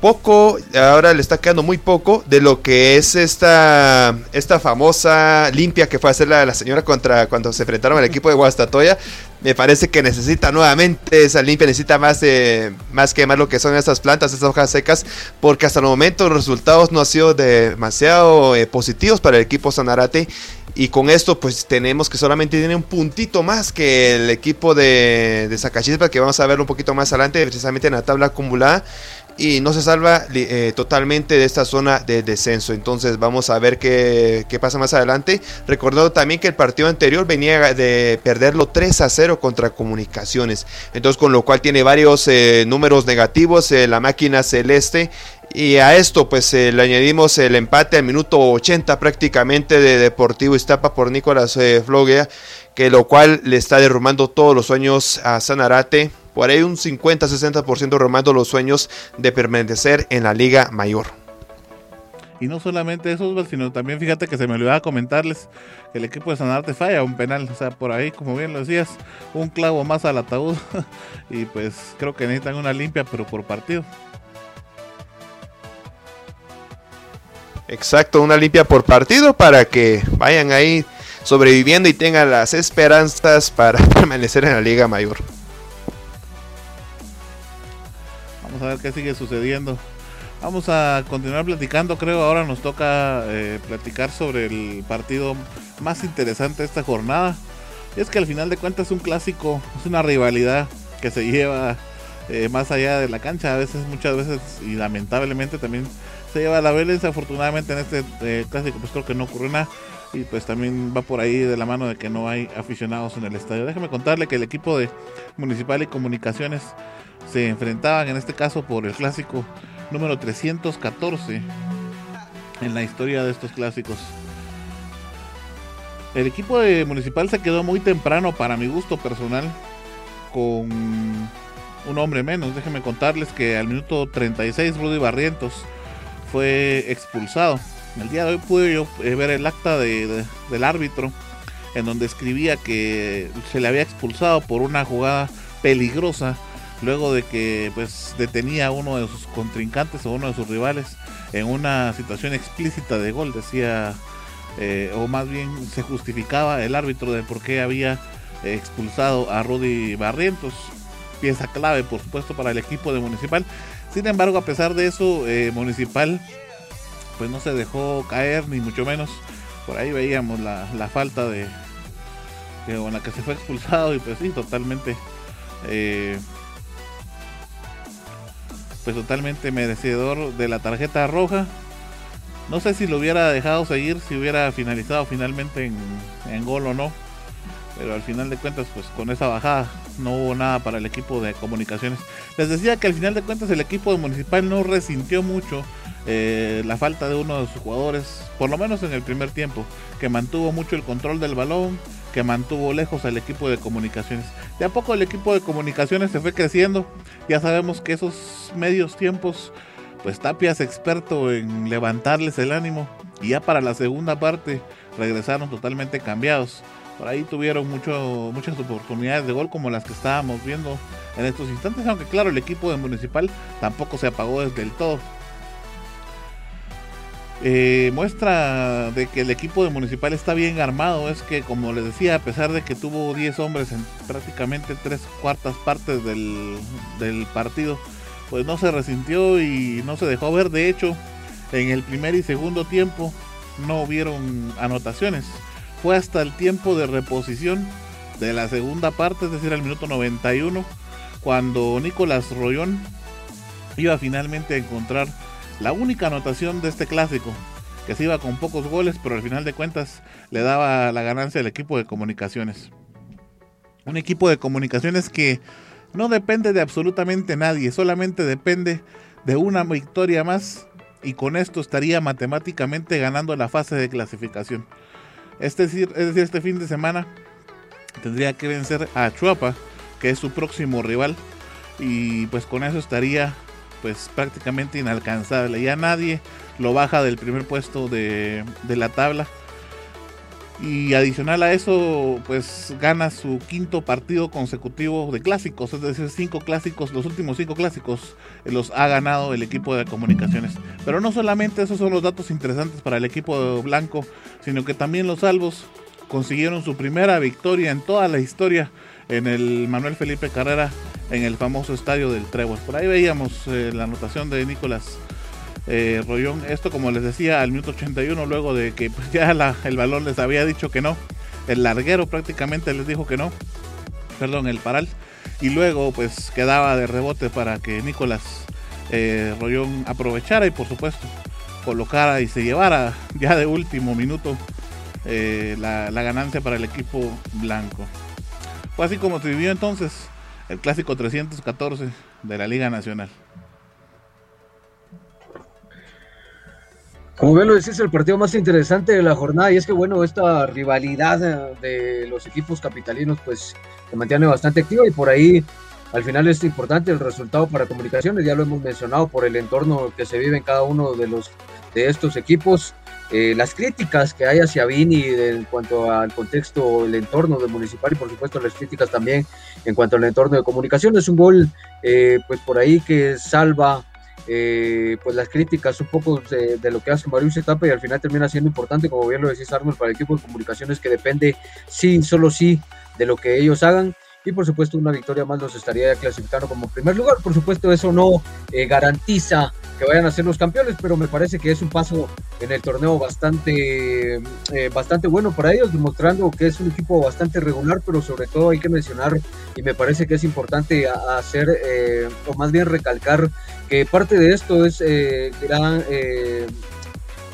[SPEAKER 6] poco, ahora le está quedando muy poco de lo que es esta, esta famosa limpia que fue a hacer la, la señora contra cuando se enfrentaron al equipo de Guastatoya. Me parece que necesita nuevamente esa limpia, necesita más, de, más que más lo que son estas plantas, estas hojas secas, porque hasta el momento los resultados no han sido demasiado eh, positivos para el equipo Sanarate. Y con esto, pues tenemos que solamente tiene un puntito más que el equipo de, de que vamos a ver un poquito más adelante, precisamente en la tabla acumulada y no se salva eh, totalmente de esta zona de descenso. Entonces vamos a ver qué, pasa más adelante. Recordando también que el partido anterior venía de perderlo 3 a 0 contra Comunicaciones. Entonces con lo cual tiene varios eh, números negativos eh, la máquina celeste. Y a esto pues le añadimos el empate al minuto 80 prácticamente de Deportivo Iztapa por Nicolás Floguea. Que lo cual le está derrumbando todos los sueños a Sanarate por ahí un 50-60% romando los sueños de permanecer en la Liga Mayor.
[SPEAKER 5] Y no solamente eso, sino también fíjate que se me olvidaba comentarles que el equipo de Sanarte falla un penal. O sea, por ahí, como bien lo decías, un clavo más al ataúd. y pues creo que necesitan una limpia, pero por partido.
[SPEAKER 6] Exacto, una limpia por partido para que vayan ahí sobreviviendo y tengan las esperanzas para permanecer en la Liga Mayor.
[SPEAKER 5] A ver qué sigue sucediendo. Vamos a continuar platicando, creo ahora nos toca eh, platicar sobre el partido más interesante de esta jornada. Y es que al final de cuentas es un clásico, es una rivalidad que se lleva eh, más allá de la cancha, a veces, muchas veces y lamentablemente también se lleva la violencia. Afortunadamente en este eh, clásico pues creo que no ocurre nada y pues también va por ahí de la mano de que no hay aficionados en el estadio. Déjame contarle que el equipo de Municipal y Comunicaciones se enfrentaban en este caso por el clásico número 314 en la historia de estos clásicos. El equipo de Municipal se quedó muy temprano para mi gusto personal con un hombre menos. Déjenme contarles que al minuto 36 Rudy Barrientos fue expulsado. El día de hoy pude yo eh, ver el acta del árbitro en donde escribía que se le había expulsado por una jugada peligrosa luego de que pues detenía a uno de sus contrincantes o uno de sus rivales en una situación explícita de gol, decía, eh, o más bien se justificaba el árbitro de por qué había expulsado a Rudy Barrientos, pieza clave por supuesto para el equipo de Municipal. Sin embargo, a pesar de eso, eh, Municipal pues no se dejó caer, ni mucho menos. Por ahí veíamos la, falta de, con la que se fue expulsado y pues sí, totalmente eh, pues totalmente merecedor de la tarjeta roja. No sé si lo hubiera dejado seguir, si hubiera finalizado finalmente en, gol o no. pero al final de cuentas pues con esa bajada no hubo nada para el equipo de comunicaciones. Les decía que al final de cuentas el equipo de municipal no resintió mucho eh, la falta de uno de sus jugadores, por lo menos en el primer tiempo, que mantuvo mucho el control del balón, que mantuvo lejos al equipo de comunicaciones. De a poco el equipo de comunicaciones se fue creciendo, ya sabemos que esos medios tiempos, pues Tapia es experto en levantarles el ánimo y ya para la segunda parte regresaron totalmente cambiados. Por ahí tuvieron mucho, muchas oportunidades de gol como las que estábamos viendo en estos instantes, aunque claro, el equipo de Municipal tampoco se apagó desde el todo. Eh, muestra de que el equipo de Municipal está bien armado es que, como les decía, a pesar de que tuvo 10 hombres en prácticamente tres cuartas partes del, del partido, pues no se resintió y no se dejó ver. De hecho, en el primer y segundo tiempo no hubieron anotaciones fue hasta el tiempo de reposición de la segunda parte, es decir, al minuto 91, cuando Nicolás Rollón iba finalmente a encontrar la única anotación de este clásico, que se iba con pocos goles, pero al final de cuentas le daba la ganancia al equipo de comunicaciones. Un equipo de comunicaciones que no depende de absolutamente nadie, solamente depende de una victoria más y con esto estaría matemáticamente ganando la fase de clasificación. Este, es decir, este fin de semana tendría que vencer a Chuapa, que es su próximo rival. Y pues con eso estaría pues prácticamente inalcanzable. Ya nadie lo baja del primer puesto de, de la tabla. Y adicional a eso, pues gana su quinto partido consecutivo de clásicos, es decir, cinco clásicos, los últimos cinco clásicos los ha ganado el equipo de comunicaciones. Pero no solamente esos son los datos interesantes para el equipo blanco, sino que también los salvos consiguieron su primera victoria en toda la historia en el Manuel Felipe Carrera en el famoso estadio del Trébol. Por ahí veíamos eh, la anotación de Nicolás eh, Rollón. Esto, como les decía, al minuto 81, luego de que pues, ya el balón les había dicho que no. El larguero prácticamente les dijo que no. Perdón, el paral. Y luego, pues quedaba de rebote para que Nicolás eh, Rollón aprovechara y, por supuesto, colocara y se llevara ya de último minuto eh, la, la ganancia para el equipo blanco. Fue así como se vivió entonces el clásico 314 de la Liga Nacional.
[SPEAKER 3] Como bien lo decís, el partido más interesante de la jornada y es que bueno, esta rivalidad eh, de los equipos capitalinos pues se mantiene bastante activa y por ahí al final es importante el resultado para comunicaciones, ya lo hemos mencionado por el entorno que se vive en cada uno de los de estos equipos, eh, las críticas que hay hacia Vini en cuanto al contexto, el entorno del municipal y por supuesto las críticas también en cuanto al entorno de comunicaciones, un gol eh, pues por ahí que salva eh, pues las críticas un poco de, lo que hace Marius Etapa y al final termina siendo importante, como bien lo decís Arnold, para el equipo de comunicaciones que depende sí, solo sí, de lo que ellos hagan y por supuesto una victoria más los estaría clasificando como primer lugar. Por supuesto eso no eh, garantiza que vayan a ser los campeones, pero me parece que es un paso en el torneo bastante, eh, bastante bueno para ellos, demostrando que es un equipo bastante regular, pero sobre todo hay que mencionar y me parece que es importante hacer, eh, o más bien recalcar, que parte de esto es gran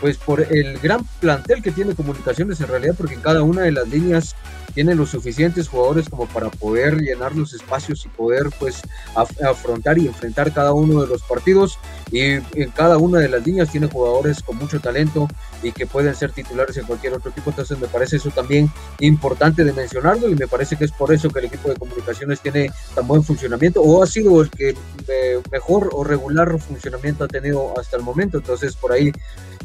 [SPEAKER 3] pues por el gran plantel que tiene comunicaciones en realidad, porque en cada una de las líneas tiene los suficientes jugadores como para poder llenar los espacios y poder pues afrontar y enfrentar cada uno de los partidos. Y en cada una de las líneas tiene jugadores con mucho talento y que pueden ser titulares en cualquier otro equipo, entonces me parece eso también importante de mencionarlo y me parece que es por eso que el equipo de comunicaciones tiene tan buen funcionamiento o ha sido el que eh, mejor o regular funcionamiento ha tenido hasta el momento, entonces por ahí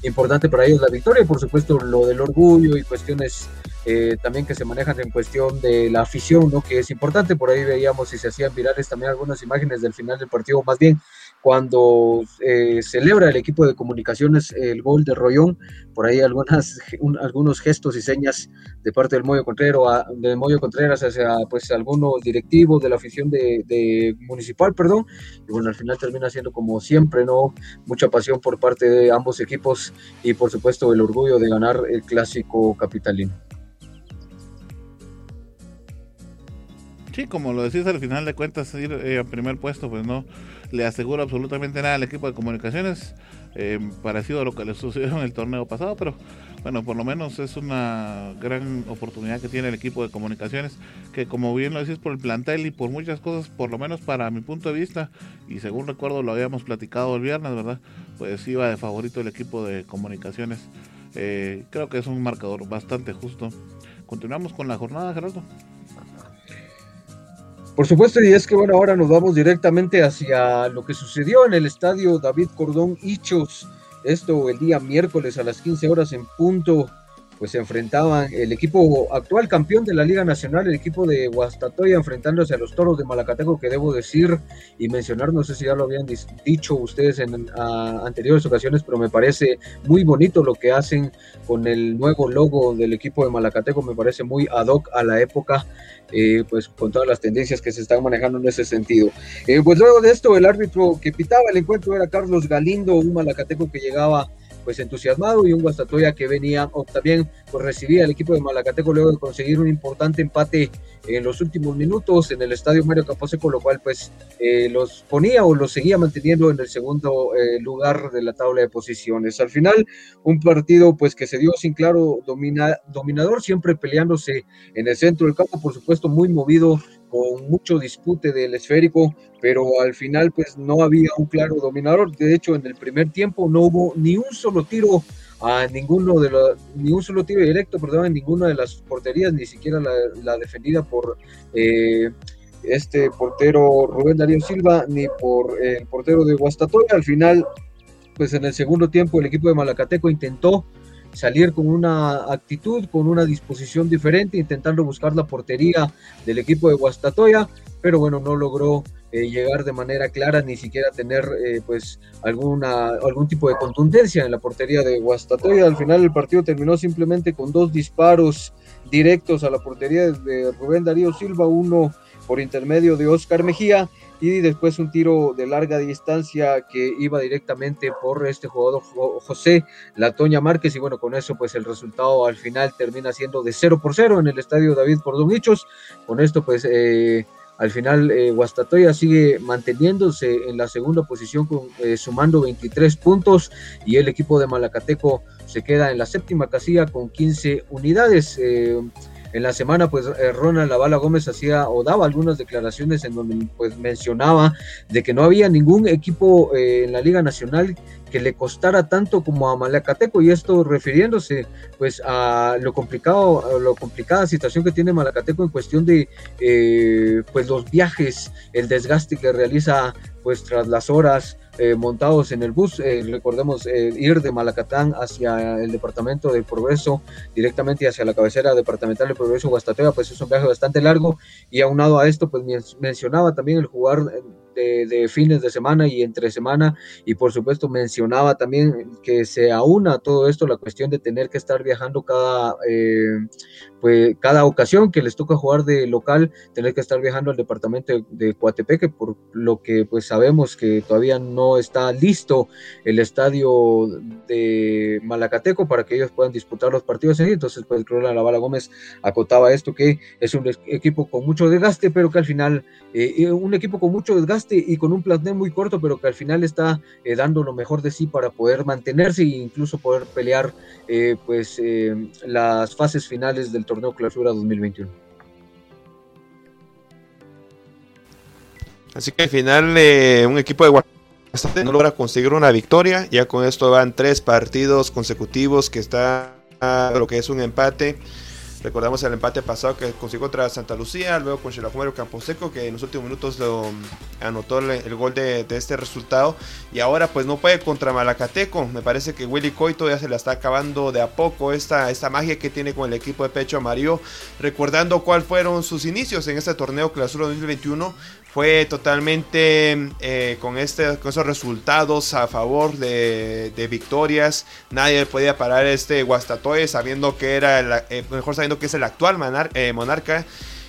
[SPEAKER 3] importante para ellos la victoria. Y por supuesto lo del orgullo y cuestiones eh, también que se manejan en cuestión de la afición, ¿no? que es importante, por ahí veíamos y se hacían virales también algunas imágenes del final del partido, más bien cuando eh, celebra el equipo de comunicaciones el gol de Rollón, por ahí algunas, algunos gestos y señas de parte del Moyo Contreras, de Moyo Contreras hacia pues algunos directivos de la afición de, de, municipal, perdón, y bueno, al final termina siendo como siempre, ¿no? Mucha pasión por parte de ambos equipos y por supuesto el orgullo de ganar el clásico capitalino.
[SPEAKER 5] Sí, como lo decís al final de cuentas, ir eh, a primer puesto, pues no le aseguro absolutamente nada al equipo de comunicaciones. eh, parecido a lo que le sucedió en el torneo pasado, pero bueno, por lo menos es una gran oportunidad que tiene el equipo de comunicaciones, que como bien lo decís por el plantel y por muchas cosas, por lo menos para mi punto de vista, y según recuerdo lo habíamos platicado el viernes, ¿verdad? Pues iba de favorito el equipo de comunicaciones. Eh, creo que es un marcador bastante justo. Continuamos con la jornada, Gerardo.
[SPEAKER 3] Por supuesto, y es que bueno, ahora nos vamos directamente hacia lo que sucedió en el estadio David Cordón Hichos. Esto el día miércoles a las 15 horas en punto pues se enfrentaban el equipo actual campeón de la Liga Nacional, el equipo de Guastatoya, enfrentándose a los toros de Malacateco, que debo decir y mencionar, no sé si ya lo habían dicho ustedes en anteriores ocasiones, pero me parece muy bonito lo que hacen con el nuevo logo del equipo de Malacateco, me parece muy ad hoc a la época. Eh, pues con todas las tendencias que se están manejando en ese sentido. Eh, pues luego de esto, el árbitro que pitaba el encuentro era Carlos Galindo, un malacateco que llegaba pues entusiasmado y un Guastatoya que venía o también pues recibía al equipo de Malacateco luego de conseguir un importante empate en los últimos minutos en el estadio Mario con lo cual pues eh, los ponía o los seguía manteniendo en el segundo eh, lugar de la tabla de posiciones. Al final, un partido pues que se dio sin claro dominador, siempre peleándose en el centro del campo, por supuesto muy movido con mucho dispute del esférico, pero al final pues no había un claro dominador. De hecho, en el primer tiempo no hubo ni un solo tiro a ninguno de los, ni un solo tiro directo, perdón, en ninguna de las porterías, ni siquiera la, defendida por eh, este portero Rubén Darío Silva, ni por el portero de Guastatoya. Al final, pues en el segundo tiempo el equipo de Malacateco intentó salir con una actitud, con una disposición diferente, intentando buscar la portería del equipo de Guastatoya, pero bueno, no logró eh, llegar de manera clara, ni siquiera tener eh, pues alguna, algún tipo de contundencia en la portería de Guastatoya. Al final el partido terminó simplemente con dos disparos directos a la portería de Rubén Darío Silva, uno por intermedio de Oscar Mejía y después un tiro de larga distancia que iba directamente por este jugador José Latoña Márquez y bueno, con eso pues el resultado al final termina siendo de 0 por 0 en el estadio David Hichos, con esto pues eh, al final eh, Guastatoya sigue manteniéndose en la segunda posición con, eh, sumando 23 puntos y el equipo de Malacateco se queda en la séptima casilla con 15 unidades. En la semana, pues eh, Ronald Lavala Gómez hacía o daba algunas declaraciones en donde pues mencionaba de que no había ningún equipo eh, en la Liga Nacional que le costara tanto como a Malacateco y esto refiriéndose pues a lo complicado, a lo complicada situación que tiene Malacateco en cuestión de eh, pues los viajes, el desgaste que realiza pues tras las horas, eh, montados en el bus. Eh, recordemos eh, ir de Malacatán hacia el departamento del Progreso, directamente hacia la cabecera departamental del Progreso Guastatea, pues es un viaje bastante largo y aunado a esto, pues mencionaba también el jugar de, fines de semana y entre semana. Y por supuesto mencionaba también que se aúna todo esto la cuestión de tener que estar viajando cada pues cada ocasión que les toca jugar de local tener que estar viajando al departamento de, Coatepeque por lo que pues sabemos que todavía no está listo el estadio de Malacateco para que ellos puedan disputar los partidos entonces pues creo que la Bala Gómez acotaba esto que es un equipo con mucho desgaste pero que al final eh, un equipo con mucho desgaste y con un plantel muy corto, pero que al final está eh, dando lo mejor de sí para poder mantenerse e incluso poder pelear eh, pues las fases finales del torneo Clausura 2021.
[SPEAKER 6] Así que al final un equipo de Guadalajara no logra conseguir una victoria, ya con esto van tres partidos consecutivos que está lo que es un empate Recordamos el empate pasado que consiguió contra Santa Lucía, luego con Campo Camposeco, que en los últimos minutos lo anotó el, gol de, este resultado. Y ahora pues no puede contra Malacateco. Me parece que Willy Coito ya se la está acabando de a poco esta, esta magia que tiene con el equipo de Pecho Amarillo. Recordando cuáles fueron sus inicios en este torneo Clausura 2021 fue totalmente eh, con, este, esos resultados a favor de, victorias. Nadie podía parar este Guastatoye sabiendo que era, eh, mejor sabiendo que es el actual eh, monarca.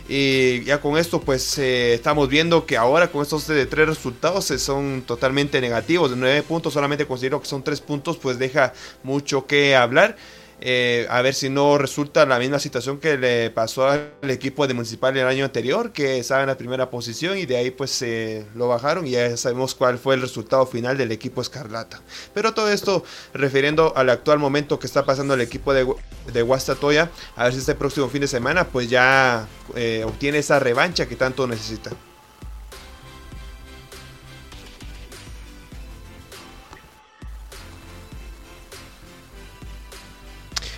[SPEAKER 6] Y ya con esto pues estamos viendo que ahora con estos tres resultados son totalmente negativos. De nueve puntos solamente considero que son tres puntos pues deja mucho que hablar. Eh, a ver si no resulta la misma situación que le pasó al equipo de Municipal el año anterior, que estaba en la primera posición y de ahí pues se lo bajaron y ya sabemos cuál fue el resultado final del equipo Escarlata. Pero todo esto refiriendo al actual momento que está pasando el equipo de, de Guastatoya, a ver si este próximo fin de semana pues ya eh, obtiene esa revancha que tanto necesita.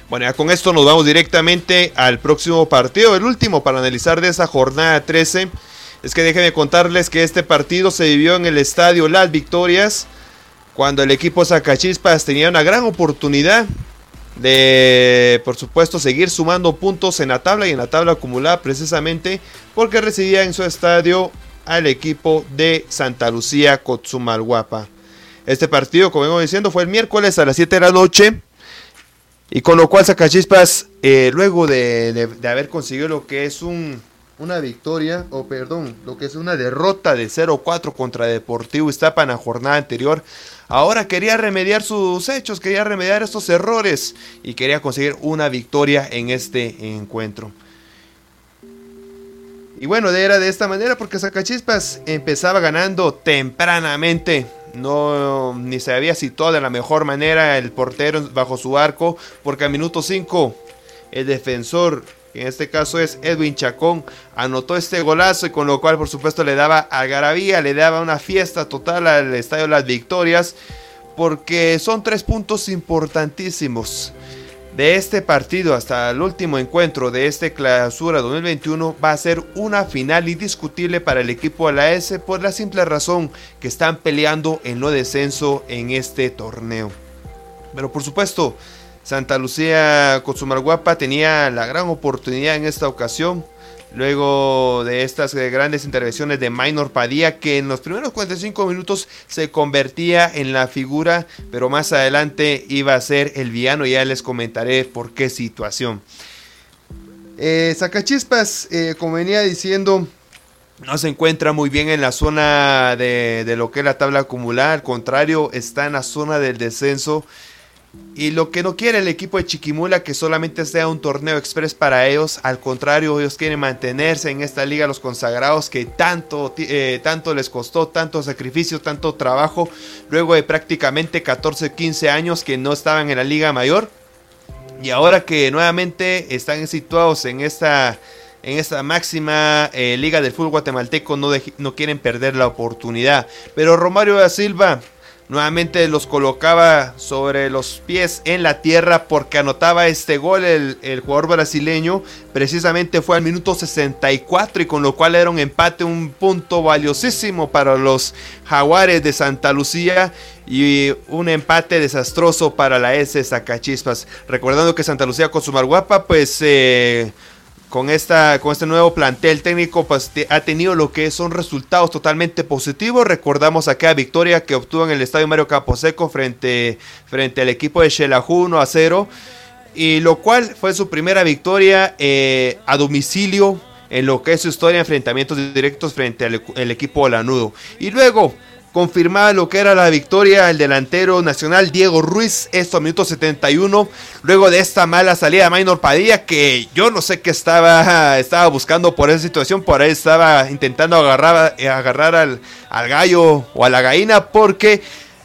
[SPEAKER 6] Bueno, ya con esto nos vamos directamente al próximo partido, el último para analizar de esa jornada 13. Es que déjenme contarles que este partido se vivió en el estadio Las Victorias, cuando el equipo Zacachispas tenía una gran oportunidad de, por supuesto, seguir sumando puntos en la tabla y en la tabla acumulada precisamente porque recibía en su estadio al equipo de Santa Lucía Cotzumalguapa. Este partido, como vengo diciendo, fue el miércoles a las 7 de la noche y con lo cual Sacachispas, eh, luego de, haber conseguido lo que es un, una victoria, o perdón, lo que es una derrota de 0-4 contra Deportivo Iztapa en la jornada anterior, ahora quería remediar sus hechos, quería remediar estos errores y quería conseguir una victoria en este encuentro. Y bueno, era de esta manera porque Sacachispas empezaba ganando tempranamente no ni se había situado de la mejor manera el portero bajo su arco, porque a minuto 5 el defensor, en este caso es Edwin Chacón, anotó este golazo y con lo cual por supuesto le daba algarabía, le daba una fiesta total al Estadio las Victorias, porque son tres puntos importantísimos de este partido hasta el último encuentro de este clausura 2021 va a ser una final indiscutible para el equipo de la S por la simple razón que están peleando en no descenso en este torneo. Pero por supuesto, Santa Lucía Cotzumalguapa tenía la gran oportunidad en esta ocasión Luego de estas eh, grandes intervenciones de Minor Padilla, que en los primeros 45 minutos se convertía en la figura, pero más adelante iba a ser el villano. Ya les comentaré por qué situación. Eh, Sacachispas, eh, como venía diciendo, no se encuentra muy bien en la zona de, de, lo que es la tabla acumulada. Al contrario, está en la zona del descenso. Y lo que no quiere el equipo de Chiquimula que solamente sea un torneo express para ellos, al contrario, ellos quieren mantenerse en esta liga los consagrados que tanto, eh, tanto les costó, tanto sacrificio, tanto trabajo, luego de prácticamente 14, 15 años que no estaban en la liga mayor. Y ahora que nuevamente están situados en esta, en esta máxima eh, liga del fútbol guatemalteco, no, no quieren perder la oportunidad. Pero Romario da Silva Nuevamente los colocaba sobre los pies en la tierra porque anotaba este gol el, jugador brasileño. Precisamente fue al minuto 64 y con lo cual era un empate, un punto valiosísimo para los jaguares de Santa Lucía y un empate desastroso para la S Zacachispas. Recordando que Santa Lucía con su Marguapa pues... Eh, con, esta, con este nuevo plantel técnico pues, ha tenido lo que son resultados totalmente positivos. Recordamos aquella victoria que obtuvo en el estadio Mario Camposeco frente, frente al equipo de Xelajú 1 a 0. Y lo cual fue su primera victoria eh, a domicilio en lo que es su historia de enfrentamientos directos frente al el equipo Lanudo. Y luego confirmaba lo que era la victoria el delantero nacional Diego Ruiz, esto a minuto 71, luego de esta mala salida de Maynor Padilla, que yo no sé qué estaba, estaba buscando por esa situación, por ahí estaba intentando agarrar, agarrar al, al gallo o a la gallina, porque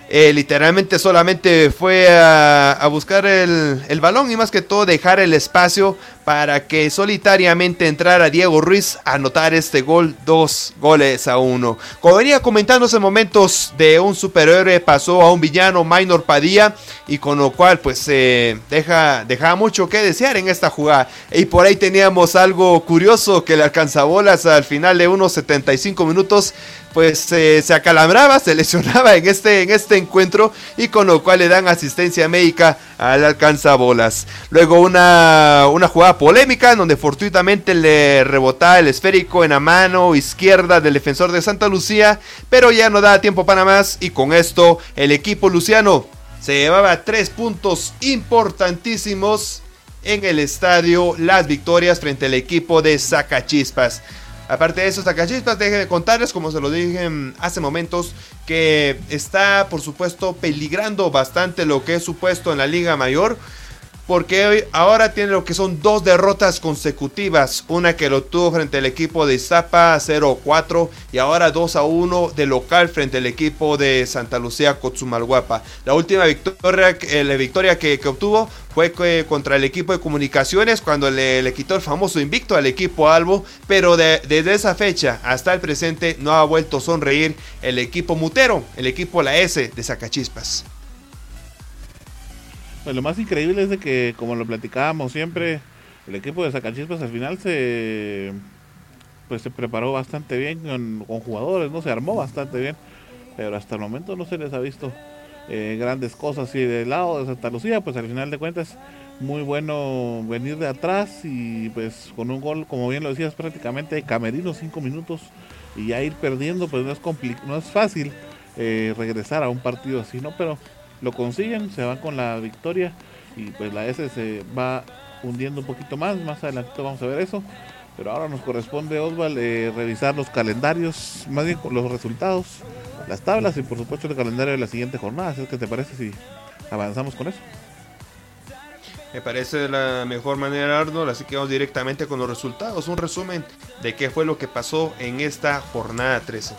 [SPEAKER 6] eh, literalmente solamente fue a, buscar el, el, balón y más que todo dejar el espacio para que solitariamente entrara Diego Ruiz a anotar este gol, dos goles a uno. Como venía comentando en momentos de un superhéroe pasó a un villano, Minor Padilla, y con lo cual pues eh, deja, dejaba mucho que desear en esta jugada. Y por ahí teníamos algo curioso que le alcanza bolas al final de unos 75 minutos pues se acalambraba, se lesionaba en este, en este encuentro y con lo cual le dan asistencia médica al alcanzabolas. Luego una, una jugada polémica en donde fortuitamente le rebotaba el esférico en la mano izquierda del defensor de Santa Lucía, pero ya no da tiempo para más y con esto el equipo luciano se llevaba tres puntos importantísimos en el estadio Las Victorias frente al equipo de Zacachispas. Aparte de eso, Zacachispas, deje de contarles, como se lo dije hace momentos, que está, por supuesto, peligrando bastante lo que es su puesto en la Liga Mayor. Porque hoy, ahora tiene lo que son dos derrotas consecutivas. Una que lo tuvo frente al equipo de Zapa 0-4 y ahora 2-1 de local frente al equipo de Santa Lucía Cotzumalguapa. La última victoria, eh, la victoria que, obtuvo fue contra el equipo de comunicaciones cuando le, quitó el famoso invicto al equipo Albo, pero desde esa fecha hasta el presente no ha vuelto a sonreír el equipo mutero, el equipo La S de Zacachispas.
[SPEAKER 5] Pues lo más increíble es de que, como lo platicábamos siempre, el equipo de Zacachispas al final se pues se preparó bastante bien con, jugadores, no se armó bastante bien, pero hasta el momento no se les ha visto eh, grandes cosas. Y del lado de Santa Lucía, pues al final de cuentas, muy bueno venir de atrás y pues con un gol, como bien lo decías, prácticamente camerino, cinco minutos y ya ir perdiendo, pues no es, no es fácil eh, regresar a un partido así, ¿no? Pero lo consiguen, se van con la victoria y pues la S se va hundiendo un poquito más, más adelante vamos a ver eso. Pero ahora nos corresponde, Osval, eh, revisar los calendarios, más bien los resultados, las tablas y por supuesto el calendario de la siguiente jornada. ¿Qué te parece si avanzamos con eso?
[SPEAKER 6] Me parece la mejor manera, Arnold, así que vamos directamente con los resultados. Un resumen de qué fue lo que pasó en esta jornada 13.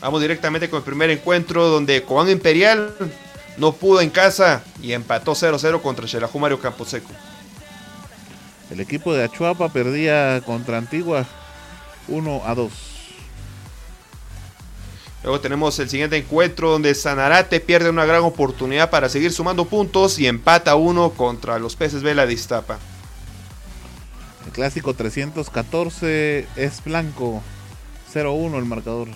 [SPEAKER 6] Vamos directamente con el primer encuentro donde Cobán Imperial no pudo en casa y empató 0-0 contra Xelajú Mario Camposeco.
[SPEAKER 5] El equipo de Achuapa perdía contra Antigua 1 a 2.
[SPEAKER 6] Luego tenemos el siguiente encuentro donde Sanarate pierde una gran oportunidad para seguir sumando puntos y empata 1 contra los peces Vela de Iztapa.
[SPEAKER 5] El clásico 314 es blanco 0-1 el marcador.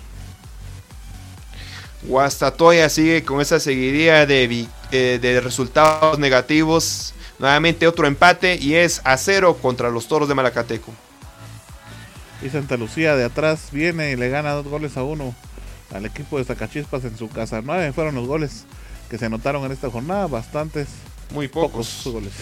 [SPEAKER 6] Guastatoya sigue con esa seguidilla de, eh, de, resultados negativos. Nuevamente otro empate y es a cero contra los toros de Malacateco.
[SPEAKER 5] Y Santa Lucía de atrás viene y le gana dos goles a uno al equipo de Zacachispas en su casa. Nueve fueron los goles que se anotaron en esta jornada, bastantes.
[SPEAKER 6] Muy pocos, goles.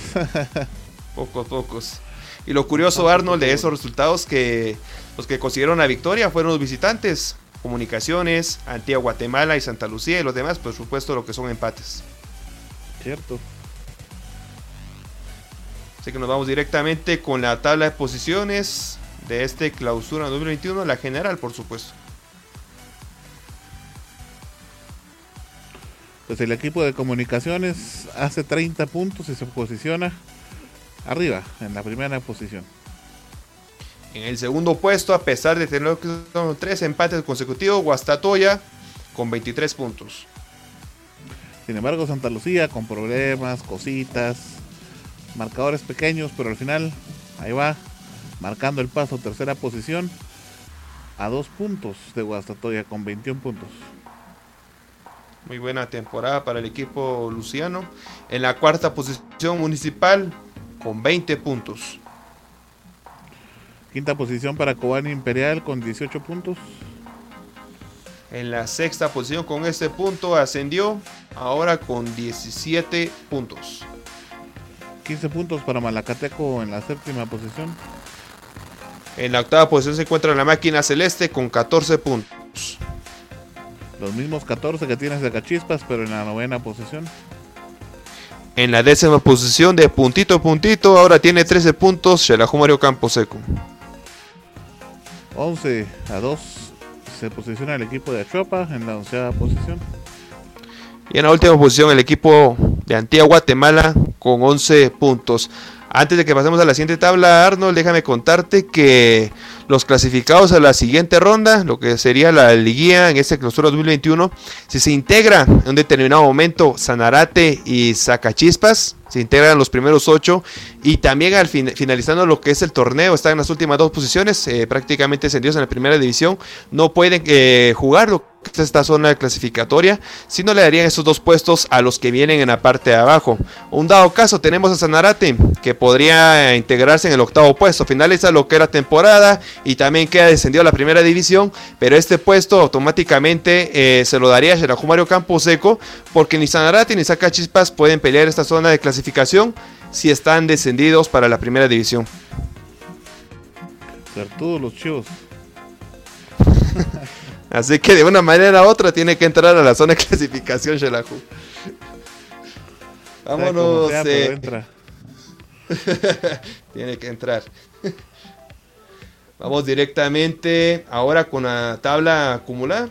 [SPEAKER 6] pocos, pocos. Y lo curioso, Arnold, de esos resultados que los que consiguieron la victoria fueron los visitantes. Comunicaciones, Antigua Guatemala y Santa Lucía y los demás, por supuesto, lo que son empates.
[SPEAKER 5] Cierto.
[SPEAKER 6] Así que nos vamos directamente con la tabla de posiciones de este clausura 2021, la general, por supuesto.
[SPEAKER 5] Pues el equipo de comunicaciones hace 30 puntos y se posiciona arriba, en la primera posición.
[SPEAKER 6] En el segundo puesto, a pesar de tener tres empates consecutivos, Guastatoya con 23 puntos.
[SPEAKER 5] Sin embargo, Santa Lucía con problemas, cositas, marcadores pequeños, pero al final ahí va, marcando el paso, tercera posición, a dos puntos de Guastatoya con 21 puntos.
[SPEAKER 6] Muy buena temporada para el equipo luciano. En la cuarta posición municipal con 20 puntos.
[SPEAKER 5] Quinta posición para Cobán Imperial con 18 puntos.
[SPEAKER 6] En la sexta posición con este punto ascendió ahora con 17 puntos.
[SPEAKER 5] 15 puntos para Malacateco en la séptima posición.
[SPEAKER 6] En la octava posición se encuentra la máquina celeste con 14 puntos.
[SPEAKER 5] Los mismos 14 que tiene Zacachispas, pero en la novena posición.
[SPEAKER 6] En la décima posición de puntito a puntito, ahora tiene 13 puntos Xelajú Mario Camposeco.
[SPEAKER 5] 11 a 2 se posiciona el equipo de Achuapa en la onceada posición.
[SPEAKER 6] Y en la última posición el equipo de Antigua Guatemala con 11 puntos. Antes de que pasemos a la siguiente tabla, Arnold, déjame contarte que los clasificados a la siguiente ronda, lo que sería la liguilla en este clausura 2021, si se integra en un determinado momento Sanarate y Zacachispas, se integran los primeros ocho y también al finalizando lo que es el torneo están en las últimas dos posiciones eh, prácticamente ascendidos en la primera división no pueden eh, jugar lo que es esta zona clasificatoria si no le darían esos dos puestos a los que vienen en la parte de abajo un dado caso tenemos a Sanarate que podría integrarse en el octavo puesto finaliza lo que era temporada y también queda descendido a la primera división pero este puesto automáticamente eh, se lo daría a Xerajú Mario Camposeco porque ni Sanarate ni Zacachispas pueden pelear esta zona de clasificación si están descendidos para la primera división.
[SPEAKER 5] todos los chivos.
[SPEAKER 6] Así que de una manera u otra tiene que entrar a la zona de clasificación Shelahu. Vámonos.
[SPEAKER 5] Sea,
[SPEAKER 6] eh,
[SPEAKER 5] entra.
[SPEAKER 6] Tiene que entrar. Vamos directamente ahora con la tabla acumulada.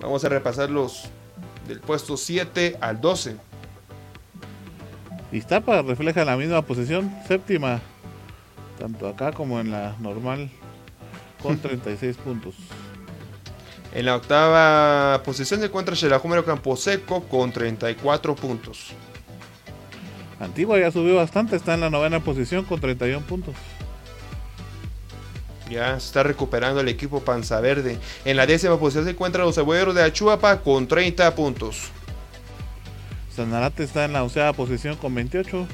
[SPEAKER 6] Vamos a repasar los del puesto 7 al 12.
[SPEAKER 5] Iztapa refleja la misma posición, séptima, tanto acá como en la normal, con 36 puntos.
[SPEAKER 6] En la octava posición se encuentra Xelajúmero Camposeco con 34 puntos.
[SPEAKER 5] Antigua ya subió bastante, está en la novena posición con 31 puntos.
[SPEAKER 6] Ya está recuperando el equipo Panza Verde. En la décima posición se encuentran los cebolleros de Achuapa con 30 puntos.
[SPEAKER 5] Sanarate está en la onceava posición con 28.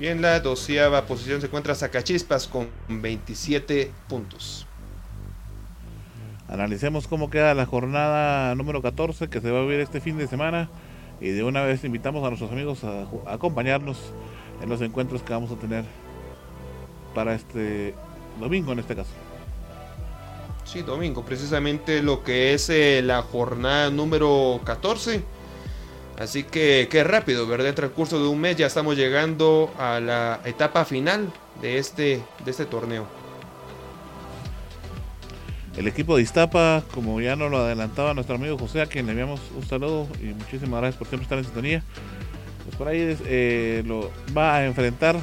[SPEAKER 6] Y en la doceava posición se encuentra Zacachispas con 27 puntos.
[SPEAKER 5] Analicemos cómo queda la jornada número 14 que se va a vivir este fin de semana. Y de una vez invitamos a nuestros amigos a, acompañarnos en los encuentros que vamos a tener para este domingo en este caso.
[SPEAKER 6] Sí, domingo, precisamente lo que es eh, la jornada número 14. Así que qué rápido, ¿verdad? En transcurso de un mes ya estamos llegando a la etapa final de este, de este torneo.
[SPEAKER 5] El equipo de Iztapa, como ya nos lo adelantaba nuestro amigo José, a quien le enviamos un saludo y muchísimas gracias por siempre estar en sintonía. Pues por ahí eh, lo va a enfrentar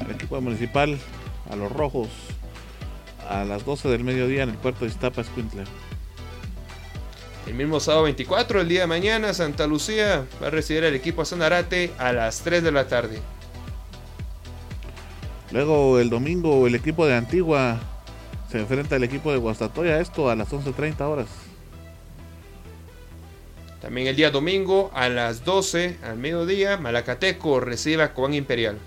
[SPEAKER 5] al equipo municipal, a los rojos, a las 12 del mediodía en el puerto de Iztapa, Escuintla.
[SPEAKER 6] El mismo sábado 24, el día de mañana, Santa Lucía va a recibir al equipo Sanarate a las 3 de la tarde.
[SPEAKER 5] Luego el domingo el equipo de Antigua se enfrenta al equipo de Guastatoya, esto a las 11.30 horas.
[SPEAKER 6] También el día domingo a las 12 al mediodía, Malacateco recibe a Cobán Imperial.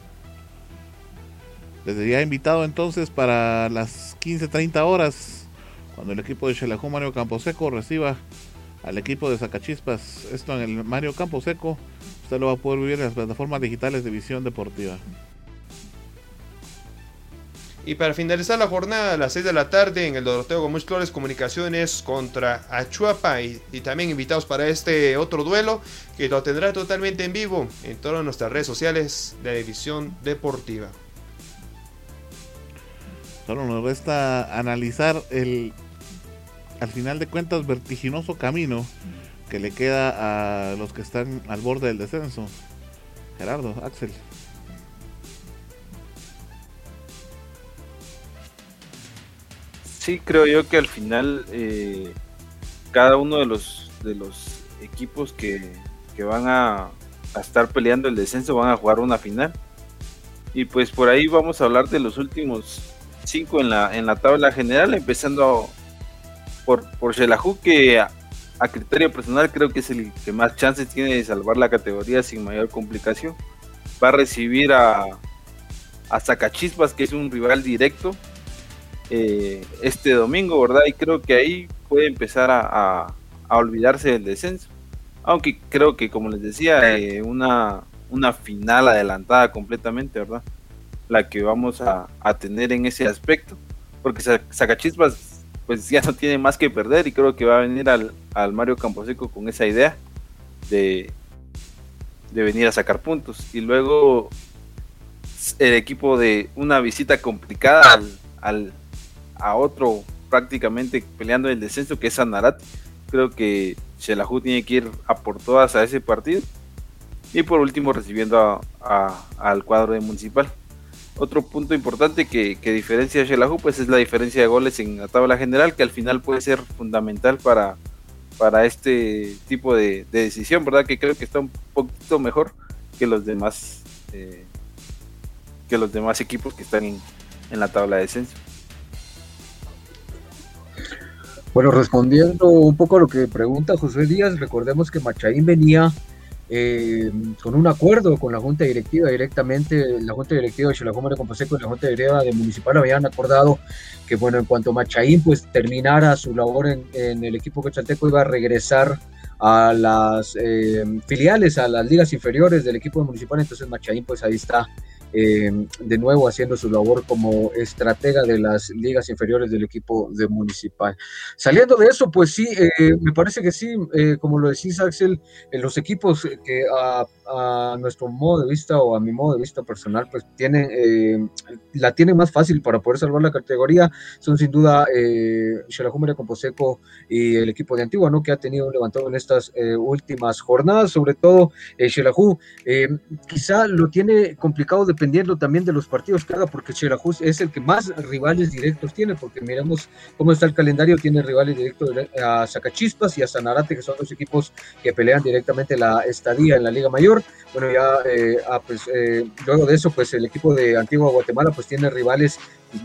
[SPEAKER 5] Desde ya invitado entonces para las 15.30 horas, cuando el equipo de Xelajú Mario Camposeco reciba al equipo de Zacachispas. Esto en el Mario Camposeco, usted lo va a poder vivir en las plataformas digitales de Visión Deportiva.
[SPEAKER 6] Y para finalizar la jornada a las 6 de la tarde en el Doroteo Gómez Flores Comunicaciones contra Achuapa y, y, también invitados para este otro duelo que lo tendrá totalmente en vivo en todas nuestras redes sociales de División Deportiva.
[SPEAKER 5] Solo nos resta analizar el al final de cuentas vertiginoso camino que le queda a los que están al borde del descenso. Gerardo, Axel.
[SPEAKER 2] Sí, creo yo que al final eh, cada uno de los de los equipos que, que van a, a, estar peleando el descenso van a jugar una final. Y pues por ahí vamos a hablar de los últimos cinco en la, en la tabla general, empezando por, por Shelahu, que a, a, criterio personal creo que es el que más chances tiene de salvar la categoría sin mayor complicación. Va a recibir a, a Zacachispas, que es un rival directo, eh, este domingo, ¿verdad? Y creo que ahí puede empezar a, a, a, olvidarse del descenso. Aunque creo que, como les decía, eh, una, una final adelantada completamente, ¿verdad? La que vamos a, a tener en ese aspecto. Porque Zacachispas, pues ya no tiene más que perder y creo que va a venir al, al Mario Camposeco con esa idea de, de venir a sacar puntos. Y luego el equipo de una visita complicada al, al a otro prácticamente peleando el descenso que es Sanarat. Creo que Shelahu tiene que ir a por todas a ese partido. Y por último recibiendo a, a, al cuadro de Municipal. Otro punto importante que, que diferencia a Shelahu pues es la diferencia de goles en la tabla general que al final puede ser fundamental para, para este tipo de, de decisión, ¿verdad? Que creo que está un poquito mejor que los demás eh, que los demás equipos que están en, en la tabla de descenso.
[SPEAKER 3] Bueno, respondiendo un poco a lo que pregunta José Díaz, recordemos que Machaín venía eh, con un acuerdo con la Junta Directiva directamente, la Junta Directiva de Xilajoma de Composeco y la Junta Directiva de Municipal habían acordado que, bueno, en cuanto Machaín pues terminara su labor en, el equipo quetzalteco iba a regresar a las eh, filiales, a las ligas inferiores del equipo municipal, entonces Machaín pues ahí está eh, de nuevo haciendo su labor como estratega de las ligas inferiores del equipo de Municipal. Saliendo de eso, pues sí, eh, me parece que sí, eh, como lo decís Axel, los equipos que a, nuestro modo de vista o a mi modo de vista personal, pues tienen, la tienen más fácil para poder salvar la categoría, son sin duda eh, Xelajú Composeco y el equipo de Antigua, ¿no? Que ha tenido un levantado en estas últimas jornadas, sobre todo eh, quizá lo tiene complicado de dependiendo también de los partidos que haga, porque Xelajú es el que más rivales directos tiene, porque miremos cómo está el calendario, tiene rivales directos a Zacachispas y a Sanarate, que son dos equipos que pelean directamente la estadía en la Liga Mayor. Bueno, ya eh, ah, pues, eh, luego de eso, pues el equipo de Antigua Guatemala pues tiene rivales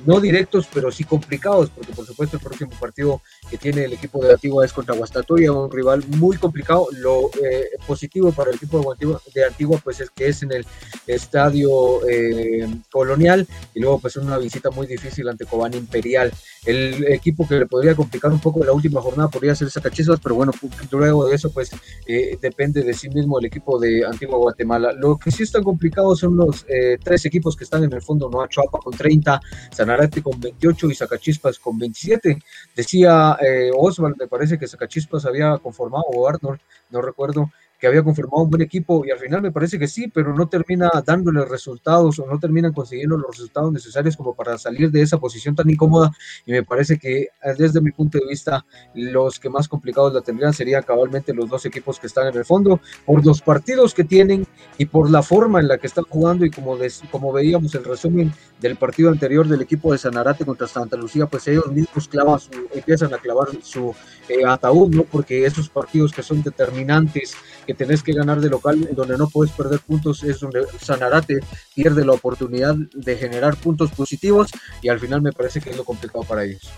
[SPEAKER 3] no directos, pero sí complicados, porque por supuesto el próximo partido que tiene el equipo de Antigua es contra Guastatoya, un rival muy complicado. Lo eh, positivo para el equipo de Antigua, de Antigua, pues es que es en el estadio eh, colonial y luego pues una visita muy difícil ante Cobán Imperial. El equipo que le podría complicar un poco la última jornada podría ser Zacachispas, pero bueno, luego de eso pues eh, depende de sí mismo el equipo de Antigua Guatemala. Lo que sí está complicado son los tres equipos que están en el fondo, ¿no? Chuapa con 30, Sanarate con 28 y Zacachispas con 27. Decía eh, Oswald, me parece que Zacachispas había conformado, o Arnold, no recuerdo, que había confirmado un buen equipo y al final me parece que sí, pero no termina dándole resultados o no terminan consiguiendo los resultados necesarios como para salir de esa posición tan incómoda y me parece que eh, desde mi punto de vista los que más complicados la tendrían serían cabalmente los dos equipos que están en el fondo por los partidos que tienen y por la forma en la que están jugando y como, como veíamos el resumen del partido anterior del equipo de Sanarate contra Santa Lucía, pues ellos mismos clavan empiezan a clavar su eh, ataúd, ¿no? Porque esos partidos que son determinantes que tenés que ganar de local, donde no puedes perder puntos, es donde Sanarate pierde la oportunidad de generar puntos positivos y al final me parece que es lo complicado para ellos.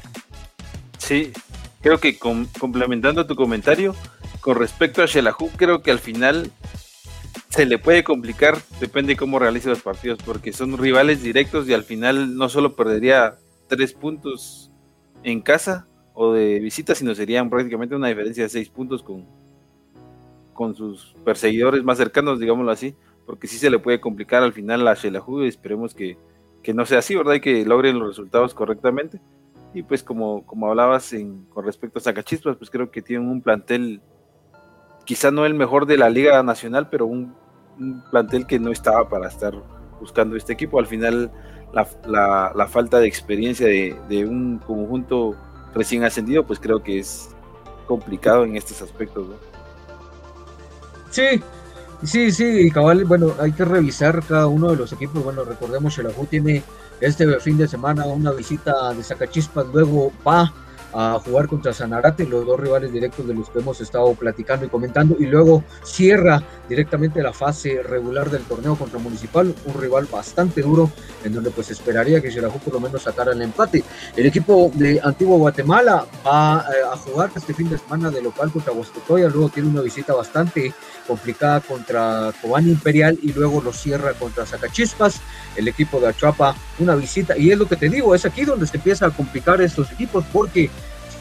[SPEAKER 2] Sí, creo que complementando tu comentario, con respecto a Shelahu, creo que al final se le puede complicar, depende de cómo realice los partidos, porque son rivales directos y al final no solo perdería tres puntos en casa o de visita, sino serían prácticamente una diferencia de seis puntos con, con sus perseguidores más cercanos, digámoslo así, porque sí se le puede complicar al final a Shelahu y esperemos que, no sea así, ¿verdad? Y que logren los resultados correctamente. Y pues como, como hablabas en, con respecto a Zacachispas, pues creo que tienen un plantel, quizá no el mejor de la Liga Nacional, pero un, plantel que no estaba para estar buscando este equipo. Al final la, la, falta de experiencia de, de, un conjunto recién ascendido, pues creo que es complicado en estos aspectos. ¿no?
[SPEAKER 3] Sí, sí, sí, cabal, bueno, hay que revisar cada uno de los equipos. Bueno, recordemos, que Shelahu tiene este fin de semana una visita de Sacachispas, luego va a jugar contra Sanarate, los dos rivales directos de los que hemos estado platicando y comentando, y luego cierra directamente la fase regular del torneo contra Municipal, un rival bastante duro, en donde pues esperaría que Xelajú por lo menos sacara el empate. El equipo de Antiguo Guatemala va eh, a jugar este fin de semana de local contra Huastecoya, luego tiene una visita bastante complicada contra Cobán Imperial y luego lo cierra contra Zacachispas, el equipo de Achuapa, una visita, y es lo que te digo, es aquí donde se empieza a complicar estos equipos porque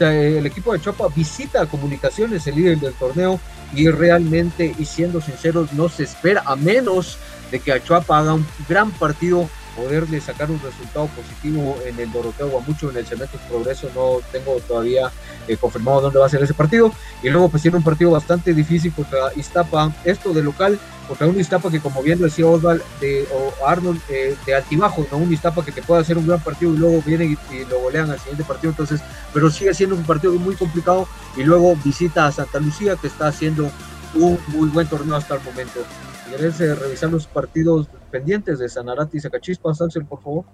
[SPEAKER 3] el equipo de Chapa visita a Comunicaciones, el líder del torneo, y realmente, y siendo sinceros, no se espera, a menos de que Achuapa haga un gran partido poderle sacar un resultado positivo en el Doroteo Guamucho, en el Cementos Progreso, no tengo todavía eh, confirmado dónde va a ser ese partido. Y luego pues tiene un partido bastante difícil contra Iztapa, esto de local, contra un Iztapa que como bien decía Osval de, o Arnold eh, de altibajo, no un Iztapa que te puede hacer un gran partido y luego vienen y, lo golean al siguiente partido, entonces, pero sigue siendo un partido muy complicado y luego visita a Santa Lucía que está haciendo un muy buen torneo hasta el momento. ¿Quieres eh, revisar los partidos pendientes de Sanarate y Zacachispas, Axel, por favor?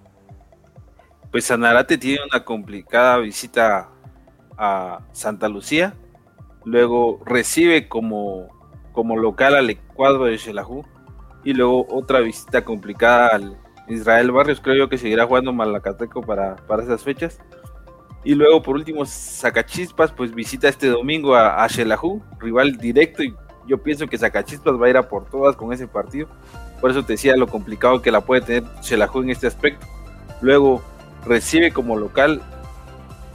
[SPEAKER 2] Pues Sanarate tiene una complicada visita a Santa Lucía, luego recibe como, como local al cuadro de Xelajú y luego otra visita complicada al Israel Barrios, creo yo que seguirá jugando Malacateco para, para esas fechas. Y luego por último Zacachispas pues visita este domingo a, a rival directo y yo pienso que Zacachispas va a ir a por todas con ese partido. Por eso te decía lo complicado que la puede tener Xelajú en este aspecto. Luego recibe como local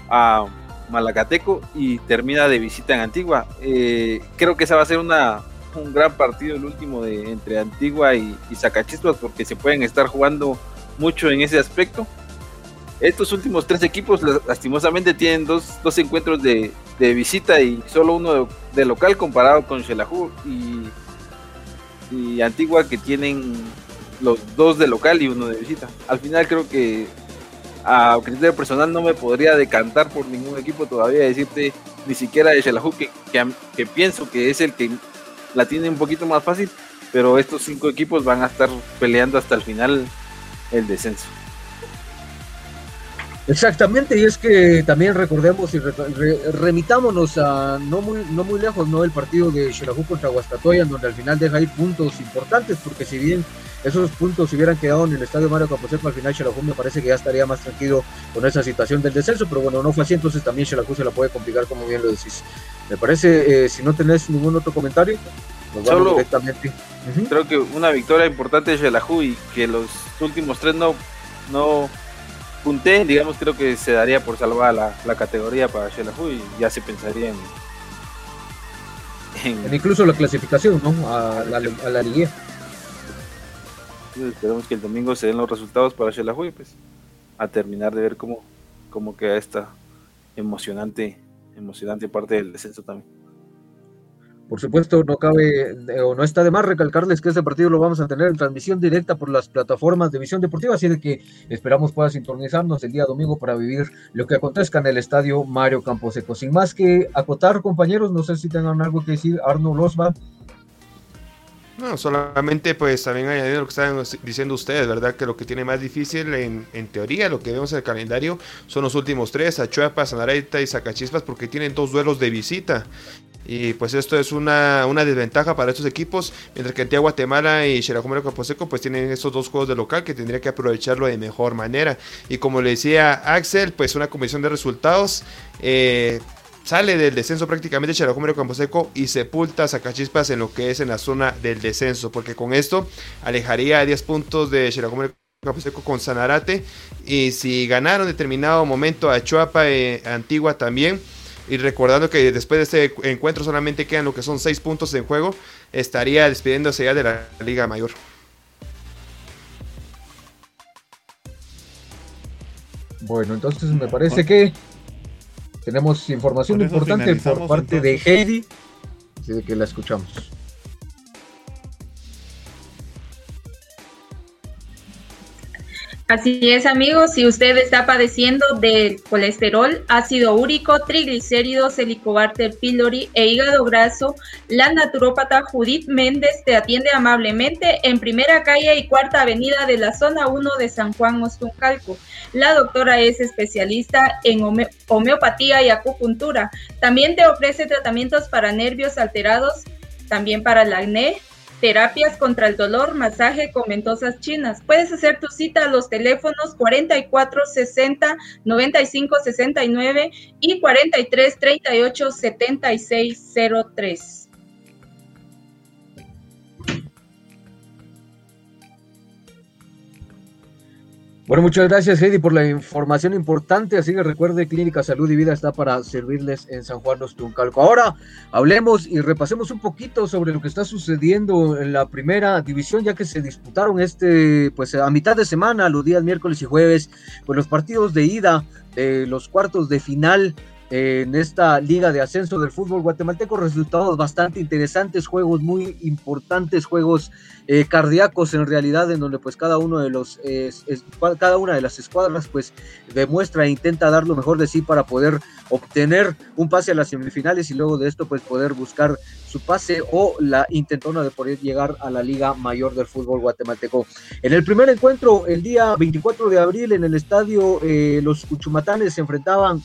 [SPEAKER 2] a Malacateco y termina de visita en Antigua. Eh, creo que esa va a ser una, un gran partido el último de entre Antigua y, y Zacachispas porque se pueden estar jugando mucho en ese aspecto. Estos últimos tres equipos lastimosamente tienen dos, dos encuentros de, de, visita y solo uno de, de local comparado con Xelajú y, y Antigua que tienen los dos de local y uno de visita. Al final creo que a criterio personal no me podría decantar por ningún equipo todavía, decirte ni siquiera de Xelajú que, que, que, pienso que es el que la tiene un poquito más fácil, pero estos cinco equipos van a estar peleando hasta el final el descenso.
[SPEAKER 3] Exactamente, y es que también recordemos y re, re, remitámonos a no muy, no muy lejos, ¿no? El partido de Xelajú contra Huastatoya, donde al final deja ir puntos importantes, porque si bien esos puntos se hubieran quedado en el estadio Mario Camposeco, al final Xelajú me parece que ya estaría más tranquilo con esa situación del descenso, pero bueno, no fue así, entonces también Xelajú se la puede complicar, como bien lo decís. Me parece, eh, si no tenés ningún otro comentario, nos vamos
[SPEAKER 2] Solo
[SPEAKER 3] directamente. Uh -huh.
[SPEAKER 2] creo que una victoria importante de Xelajú y que los últimos tres no, no punté, digamos, creo que se daría por salvada la, la categoría para Xelajú y ya se pensaría en,
[SPEAKER 3] en, en incluso la clasificación, ¿no? A la, a la liguilla.
[SPEAKER 2] Esperemos que el domingo se den los resultados para Xelajú y pues a terminar de ver cómo, cómo queda esta emocionante, emocionante parte del descenso también.
[SPEAKER 3] Por supuesto, no cabe o no está de más recalcarles que este partido lo vamos a tener en transmisión directa por las plataformas de visión deportiva, así de que esperamos pueda sintonizarnos el día domingo para vivir lo que acontezca en el estadio Mario Camposeco. Sin más que acotar, compañeros, no sé si tengan algo que decir, Arno Losba.
[SPEAKER 6] No, solamente pues también añadiendo lo que estaban diciendo ustedes, ¿verdad? Que lo que tiene más difícil en, en teoría, lo que vemos en el calendario, son los últimos tres, Achuapa, Sanareta y Zacachispas, porque tienen dos duelos de visita. Y pues esto es una, una desventaja para estos equipos, mientras que Antigua Guatemala y Xerajumero Camposeco pues tienen estos dos juegos de local que tendría que aprovecharlo de mejor manera. Y como le decía Axel, pues una comisión de resultados. Eh, sale del descenso prácticamente Xerajumero Camposeco y sepulta a Zacachispas en lo que es en la zona del descenso, porque con esto alejaría a 10 puntos de Xerajumero Camposeco con Sanarate y si ganaron determinado momento a Chuapa e Antigua también y recordando que después de este encuentro solamente quedan lo que son 6 puntos en juego, estaría despidiéndose ya de la Liga Mayor.
[SPEAKER 3] Bueno, entonces me parece que tenemos información importante por parte entonces. de Heidi, así de que la escuchamos.
[SPEAKER 4] Así es, amigos, si usted está padeciendo de colesterol, ácido úrico, triglicéridos, helicobacter pylori e hígado graso, la naturópata Judith Méndez te atiende amablemente en primera calle y cuarta avenida de la zona 1 de San Juan Ostuncalco. La doctora es especialista en home homeopatía y acupuntura. También te ofrece tratamientos para nervios alterados, también para el acné, terapias contra el dolor, masaje con ventosas chinas. Puedes hacer tu cita a los teléfonos 44 60 95 69 y 43 38 76 03.
[SPEAKER 3] Bueno, muchas gracias, Heidi, por la información importante. Así que recuerde, Clínica Salud y Vida está para servirles en San Juan Los Tuncalco. Ahora hablemos y repasemos un poquito sobre lo que está sucediendo en la primera división, ya que se disputaron este, pues a mitad de semana, los días miércoles y jueves, pues los partidos de ida de los cuartos de final en esta liga de ascenso del fútbol guatemalteco, resultados bastante interesantes, juegos muy importantes, juegos eh, cardíacos en realidad, en donde pues cada uno de los eh, es, cada una de las escuadras pues demuestra e intenta dar lo mejor de sí para poder obtener un pase a las semifinales y luego de esto pues poder buscar su pase o la intentona de poder llegar a la liga mayor del fútbol guatemalteco. En el primer encuentro, el día 24 de abril en el estadio eh, los Cuchumatanes se enfrentaban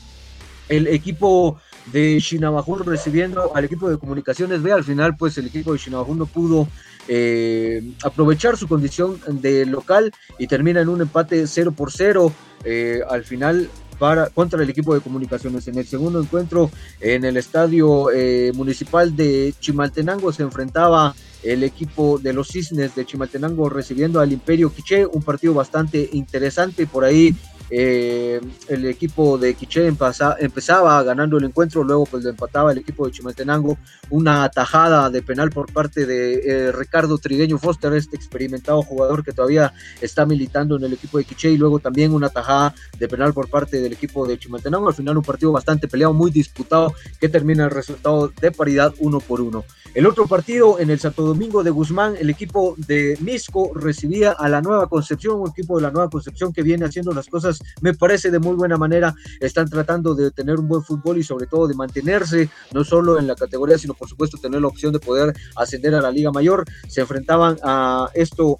[SPEAKER 3] el equipo de Shinabajun recibiendo al equipo de comunicaciones B. Al final, pues el equipo de Shinabajun no pudo eh, aprovechar su condición de local y termina en un empate 0 por 0. Eh, al final, para, contra el equipo de comunicaciones. En el segundo encuentro, en el estadio eh, municipal de Chimaltenango, se enfrentaba el equipo de los Cisnes de Chimaltenango recibiendo al Imperio Quiché, un partido bastante interesante. Por ahí eh, el equipo de Quiché empezaba ganando el encuentro, luego pues lo empataba el equipo de Chimaltenango, una atajada de penal por parte de eh, Ricardo Trigueño Foster, este experimentado jugador que todavía está militando en el equipo de Quiché, y luego también una atajada de penal por parte del equipo de Chimaltenango, al final un partido bastante peleado, muy disputado, que termina el resultado de paridad uno por uno. El otro partido en el Santo Domingo de Guzmán, el equipo de Misco recibía a la Nueva Concepción, un equipo de la Nueva Concepción que viene haciendo las cosas, me parece, de muy buena manera. Están tratando de tener un buen fútbol y sobre todo de mantenerse, no solo en la categoría, sino por supuesto tener la opción de poder ascender a la Liga Mayor. Se enfrentaban a esto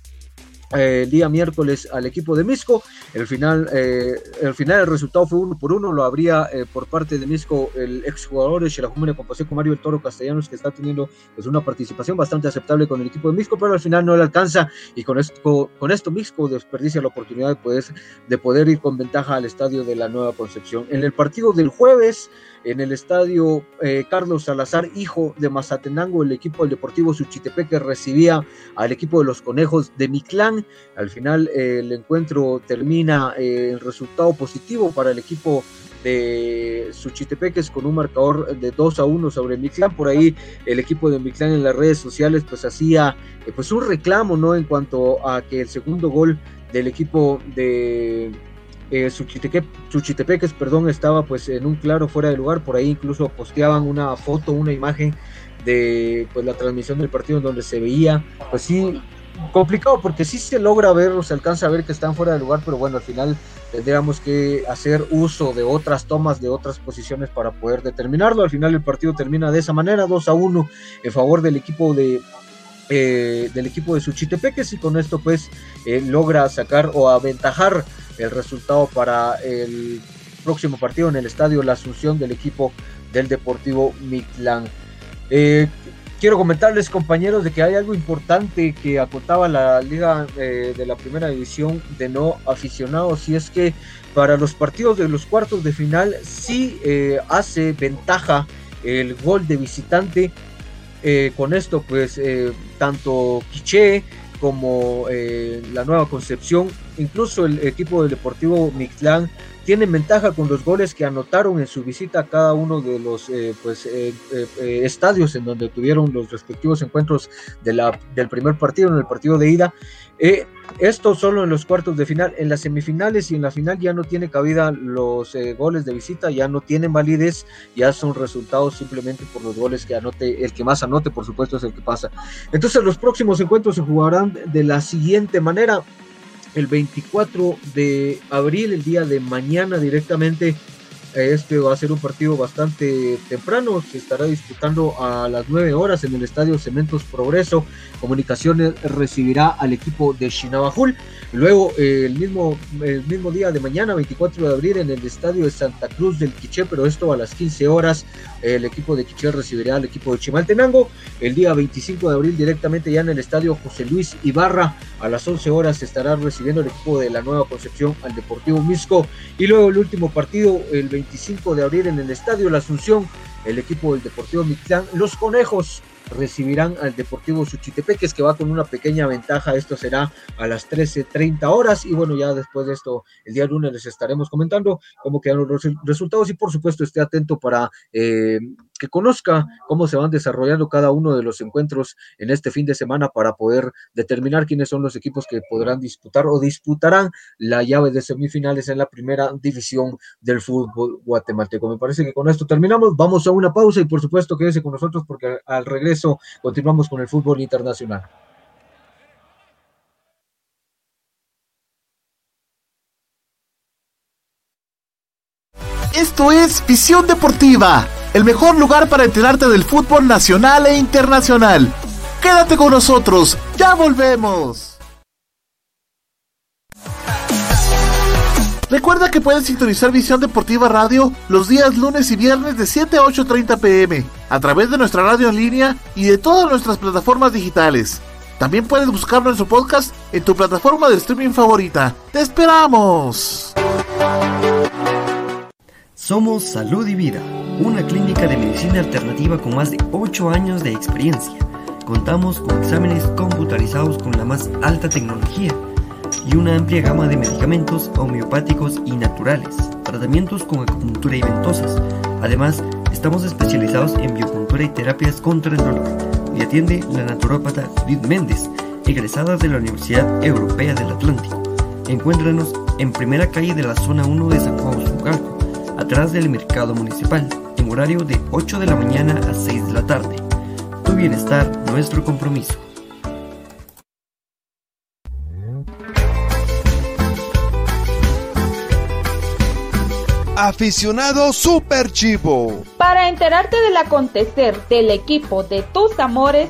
[SPEAKER 3] eh, el día miércoles al equipo de Misco. El final, eh, el final el resultado fue uno por uno, lo habría eh, por parte de Misco el exjugador de Xelajumene con con Mario el Toro Castellanos, que está teniendo pues, una participación bastante aceptable con el equipo de Misco, pero al final no le alcanza y con esto, con esto Misco desperdicia la oportunidad de poder, de poder ir con ventaja al estadio de la Nueva Concepción. En el partido del jueves, en el estadio eh, Carlos Salazar, hijo de Mazatenango, el equipo del Deportivo Suchitepeque recibía al equipo de los Conejos de Miclán. Al final eh, el encuentro termina eh, en resultado positivo para el equipo de Suchitepeques con un marcador de 2 a 1 sobre Miclán. Por ahí el equipo de Miclán en las redes sociales pues hacía pues un reclamo, ¿no? En cuanto a que el segundo gol del equipo de eh, Suchitepeques, perdón, estaba pues en un claro fuera de lugar, por ahí incluso posteaban una foto, una imagen de pues la transmisión del partido en donde se veía, pues sí, complicado porque sí se logra ver o se alcanza a ver que están fuera de lugar, pero bueno, al final tendríamos que hacer uso de otras tomas, de otras posiciones para poder determinarlo. Al final el partido termina de esa manera, 2 a 1 en favor del equipo de eh, del equipo de Suchitepeques y con esto pues eh, logra sacar o aventajar el resultado para el próximo partido en el estadio La Asunción del equipo del Deportivo Mitlán. Eh, quiero comentarles, compañeros, de que hay algo importante que acotaba la liga eh, de la primera división de no aficionados, y es que para los partidos de los cuartos de final sí eh, hace ventaja el gol de visitante. con esto, pues, tanto Quiché como la Nueva Concepción Incluso el equipo del Deportivo Mictlán tiene ventaja con los goles que anotaron en su visita a cada uno de los eh, pues, eh, eh, estadios en donde tuvieron los respectivos encuentros de la, del primer partido, en el partido de ida. esto solo en los cuartos de final, en las semifinales y en la final ya no tiene cabida los goles de visita, ya no tienen validez, ya son resultados simplemente por los goles que anote, el que más anote por supuesto es el que pasa. Entonces los próximos encuentros se jugarán de la siguiente manera el 24 de abril, el día de mañana directamente. Este va a ser un partido bastante temprano, se estará disputando a las 9 horas en el Estadio Cementos Progreso. Comunicaciones recibirá al equipo de Chinabajul. Luego, el, mismo, el mismo día de mañana, 24 de abril, en el estadio de Santa Cruz del Quiché, pero esto a las 15 horas, el equipo de Quiché recibirá al equipo de Chimaltenango. El día 25 de abril, directamente ya en el estadio José Luis Ibarra, a las 11 horas estará recibiendo el equipo de la Nueva Concepción al Deportivo Misco. Y luego el último partido, el 25 de abril, en el estadio La Asunción, el equipo del Deportivo Mictlán, los Conejos recibirán al Deportivo Suchitepeques que va con una pequeña ventaja. Esto será a las 13.30 horas. Y bueno, ya después de esto, el día lunes les estaremos comentando cómo quedaron los resultados. Y por supuesto esté atento para eh, que conozca cómo se van desarrollando cada uno de los encuentros en este fin de semana para poder determinar quiénes son los equipos que podrán disputar o disputarán la llave de semifinales en la primera división del fútbol guatemalteco. Me parece que con esto terminamos. Vamos a una pausa y por supuesto quédese con nosotros porque al regreso continuamos con el fútbol internacional.
[SPEAKER 1] Esto es Visión Deportiva el mejor lugar para enterarte del fútbol nacional e internacional. Quédate con nosotros, ya volvemos. Recuerda que puedes sintonizar Visión Deportiva Radio los días lunes y viernes de 7 a 8.30 pm a través de nuestra radio en línea y de todas nuestras plataformas digitales. También puedes buscar nuestro podcast en tu plataforma de streaming favorita. ¡Te esperamos!
[SPEAKER 10] Somos Salud y Vida, una clínica de medicina alternativa con más de 8 años de experiencia. Contamos con exámenes computarizados con la más alta tecnología y una amplia gama de medicamentos homeopáticos y naturales, tratamientos con acupuntura y ventosas. Además, estamos especializados en biopuntura y terapias contra el dolor y atiende la naturópata Judith Méndez, egresada de la Universidad Europea del Atlántico. Encuéntranos en primera calle de la zona 1 de San Juan Usugalco, atrás del mercado municipal, en horario de 8 de la mañana a 6 de la tarde. Tu bienestar, nuestro compromiso.
[SPEAKER 11] Aficionado Super Chivo.
[SPEAKER 4] Para enterarte del acontecer del equipo de tus amores,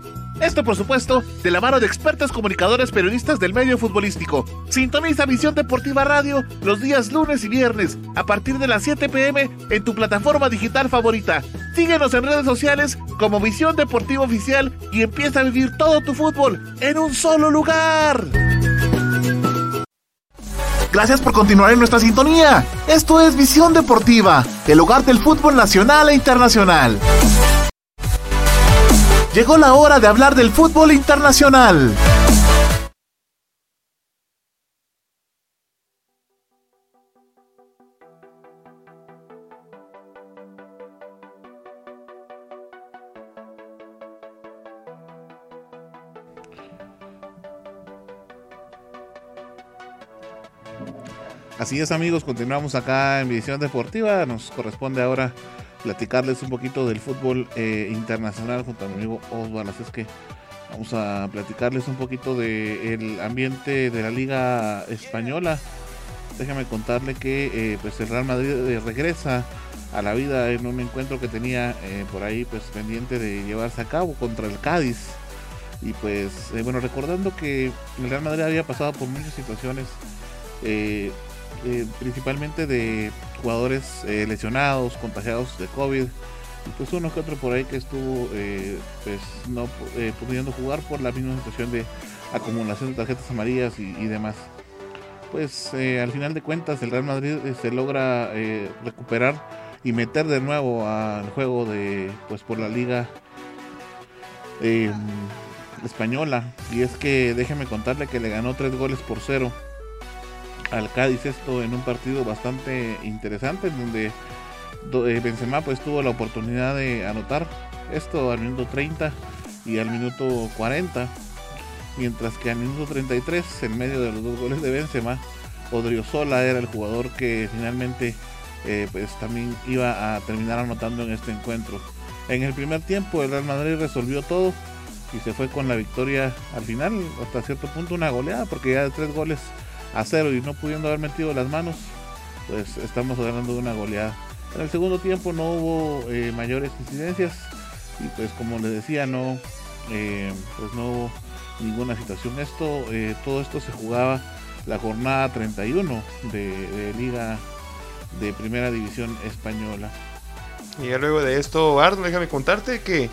[SPEAKER 1] Esto, por supuesto, de la mano de expertos comunicadores periodistas del medio futbolístico. Sintoniza Visión Deportiva Radio los días lunes y viernes a partir de las 7 pm en tu plataforma digital favorita. Síguenos en redes sociales como Visión Deportiva Oficial y empieza a vivir todo tu fútbol en un solo lugar. Gracias por continuar en nuestra sintonía. Esto es Visión Deportiva, el hogar del fútbol nacional e internacional. Llegó la hora de hablar del fútbol internacional.
[SPEAKER 5] Así es amigos, continuamos acá en Visión Deportiva. Nos corresponde ahora platicarles un poquito del fútbol eh, internacional junto a mi amigo Osvaldo. Así es que vamos a platicarles un poquito del ambiente de la Liga Española. Déjame contarle que eh, pues el Real Madrid eh, regresa a la vida en un encuentro que tenía por ahí pues pendiente de llevarse a cabo contra el Cádiz. Y pues bueno, recordando que el Real Madrid había pasado por muchas situaciones, principalmente de jugadores eh, lesionados, contagiados de COVID. Y pues uno que otro por ahí que estuvo eh, pues no eh, pudiendo jugar por la misma situación de acumulación de tarjetas amarillas y, demás. Pues al final de cuentas el Real Madrid se logra recuperar y meter de nuevo al juego de pues por la liga española. Y es que déjeme contarle que le ganó tres goles por cero al Cádiz esto en un partido bastante interesante en donde eh, Benzema pues tuvo la oportunidad de anotar esto al minuto 30 y al minuto 40 mientras que al minuto 33 en medio de los dos goles de Benzema Odriozola era el jugador que finalmente eh, pues también iba a terminar anotando en este encuentro. En el primer tiempo el Real Madrid resolvió todo y se fue con la victoria al final, hasta cierto punto una goleada, porque ya de tres goles a cero y no pudiendo haber metido las manos, pues estamos hablando de una goleada. En el segundo tiempo no hubo eh, mayores incidencias y pues como les decía, no, eh, pues no hubo ninguna situación. Esto, eh, todo esto se jugaba la jornada 31 de, de Liga de Primera División Española.
[SPEAKER 6] Y ya luego de esto, Arno, déjame contarte que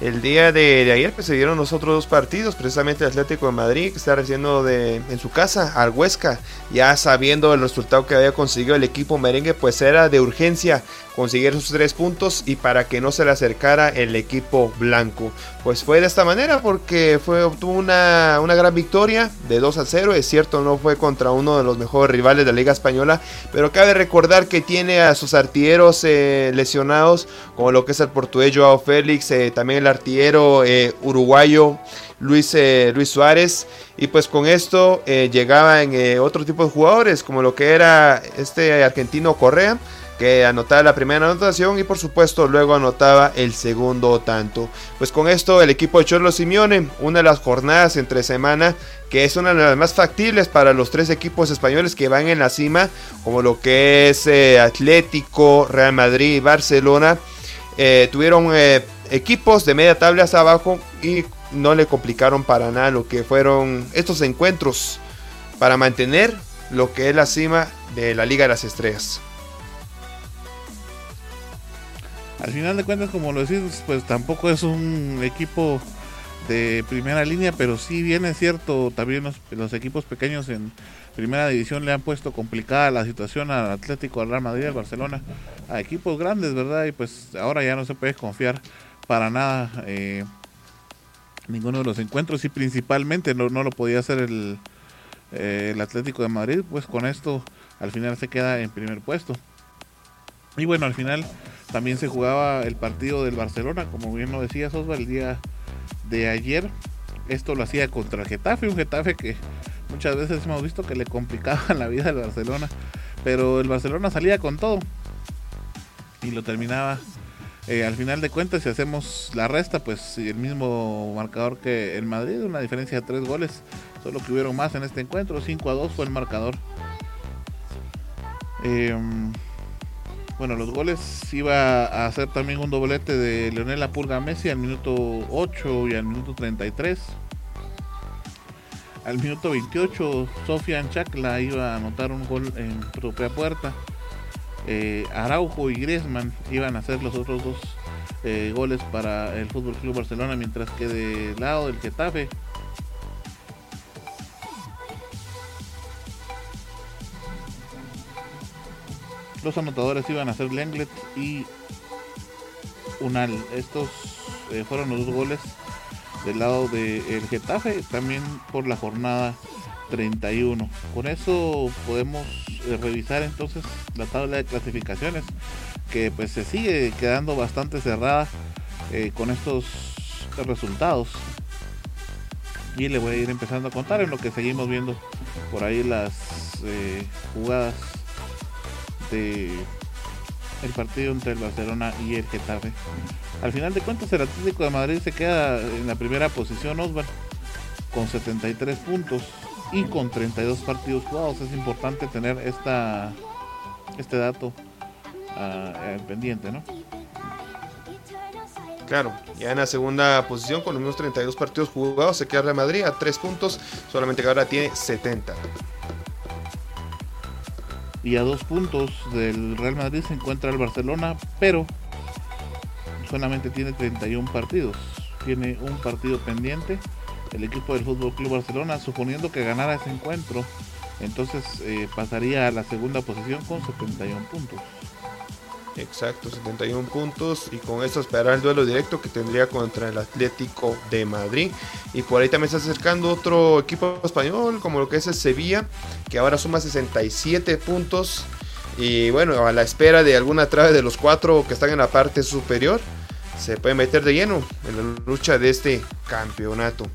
[SPEAKER 6] el día de, ayer pues, se dieron los otros dos partidos, precisamente el Atlético de Madrid, que está recibiendo de, en su casa al Huesca, ya sabiendo el resultado que había conseguido el equipo merengue, pues era de urgencia conseguir sus tres puntos y para que no se le acercara el equipo blanco. Pues fue de esta manera porque fue, obtuvo una, una gran victoria de 2 a 0. Es cierto, no fue contra uno de los mejores rivales de la Liga Española, pero cabe recordar que tiene a sus artilleros eh, lesionados, como lo que es el portugués Joao Félix, eh, también el artillero eh, uruguayo. Luis, Luis Suárez. Y pues con esto llegaban otro tipo de jugadores, como lo que era este argentino Correa, que anotaba la primera anotación y por supuesto luego anotaba el segundo tanto. Pues con esto el equipo de Cholo Simeone, una de las jornadas entre semana que es una de las más factibles para los tres equipos españoles que van en la cima, como lo que es eh, Atlético, Real Madrid Barcelona. Eh, tuvieron eh, equipos de media tabla hasta abajo y no le complicaron para nada lo que fueron estos encuentros para mantener lo que es la cima de la Liga de las Estrellas.
[SPEAKER 5] Al final de cuentas, como lo decís, pues tampoco es un equipo de primera línea, pero sí bien es cierto, también los, equipos pequeños en primera división le han puesto complicada la situación al Atlético, al Real Madrid, al Barcelona, a equipos grandes, ¿verdad? Y pues ahora ya no se puede confiar para nada eh, ninguno de los encuentros y principalmente no, no lo podía hacer el, eh, el Atlético de Madrid, pues con esto al final se queda en primer puesto. Y bueno, al final también se jugaba el partido del Barcelona, como bien lo decía Sosa, el día de ayer. Esto lo hacía contra el Getafe, un Getafe que muchas veces hemos visto que le complicaba la vida al Barcelona. Pero el Barcelona salía con todo y lo terminaba. Eh, al final de cuentas, si hacemos la resta, pues el mismo marcador que el Madrid, una diferencia de tres goles, solo que hubieron más en este encuentro, 5 a 2 fue el marcador. Eh, bueno, los goles iba a hacer también un doblete de Leonel Purga Messi al minuto 8 y al minuto 33. Al minuto 28, Sofian Chakla iba a anotar un gol en propia puerta. Eh, Araujo y Griezmann iban a hacer los otros dos eh, goles para el Fútbol Club Barcelona, mientras que del lado del Getafe Los anotadores iban a ser Lenglet y Unal. Estos eh, fueron los dos goles del lado del Getafe, también por la jornada 31. Con eso podemos eh, revisar entonces la tabla de clasificaciones, que pues se sigue quedando bastante cerrada eh, con estos resultados. Y le voy a ir empezando a contar en lo que seguimos viendo por ahí las jugadas el partido entre el Barcelona y el Getafe. Al final de cuentas el Atlético de Madrid se queda en la primera posición, Osvaldo, con 73 puntos y con 32 partidos jugados. Es importante tener esta este dato uh, pendiente, ¿no?
[SPEAKER 6] Claro, ya en la segunda posición con mismos 32 partidos jugados se queda Real Madrid a 3 puntos, solamente que ahora tiene 70
[SPEAKER 5] y a dos puntos del Real Madrid se encuentra el Barcelona, pero solamente tiene 31 partidos. Tiene un partido pendiente el equipo del Fútbol Club Barcelona, suponiendo que ganara ese encuentro, entonces eh, pasaría a la segunda posición con 71 puntos.
[SPEAKER 6] Exacto, 71 puntos y con eso esperar el duelo directo que tendría contra el Atlético de Madrid. Y por ahí también está acercando otro equipo español como lo que es el Sevilla, que ahora suma 67 puntos. Y bueno, a la espera de alguna trave de los cuatro que están en la parte superior, se puede meter de lleno en la lucha de este campeonato.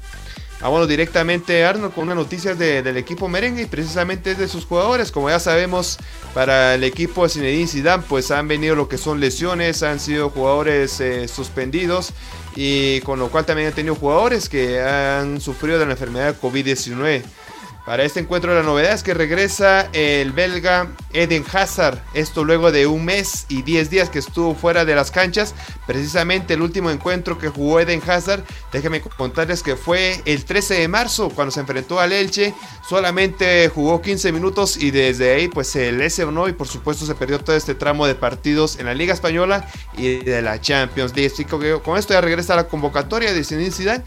[SPEAKER 6] Vámonos directamente, Arnold, con una noticia del equipo merengue y precisamente de sus jugadores. Como ya sabemos, para el equipo de Zinedine Zidane, pues han venido lo que son lesiones, han sido jugadores eh, suspendidos y con lo cual también han tenido jugadores que han sufrido de la enfermedad COVID-19. Para este encuentro la novedad es que regresa el belga Eden Hazard, esto luego de un mes y 10 días que estuvo fuera de las canchas, precisamente el último encuentro que jugó Eden Hazard, déjenme contarles que fue el 13 de marzo cuando se enfrentó al Elche, solamente jugó 15 minutos y desde ahí pues se lesionó y por supuesto se perdió todo este tramo de partidos en la Liga Española y de la Champions League. con esto ya regresa a la convocatoria de Zinedine Zidane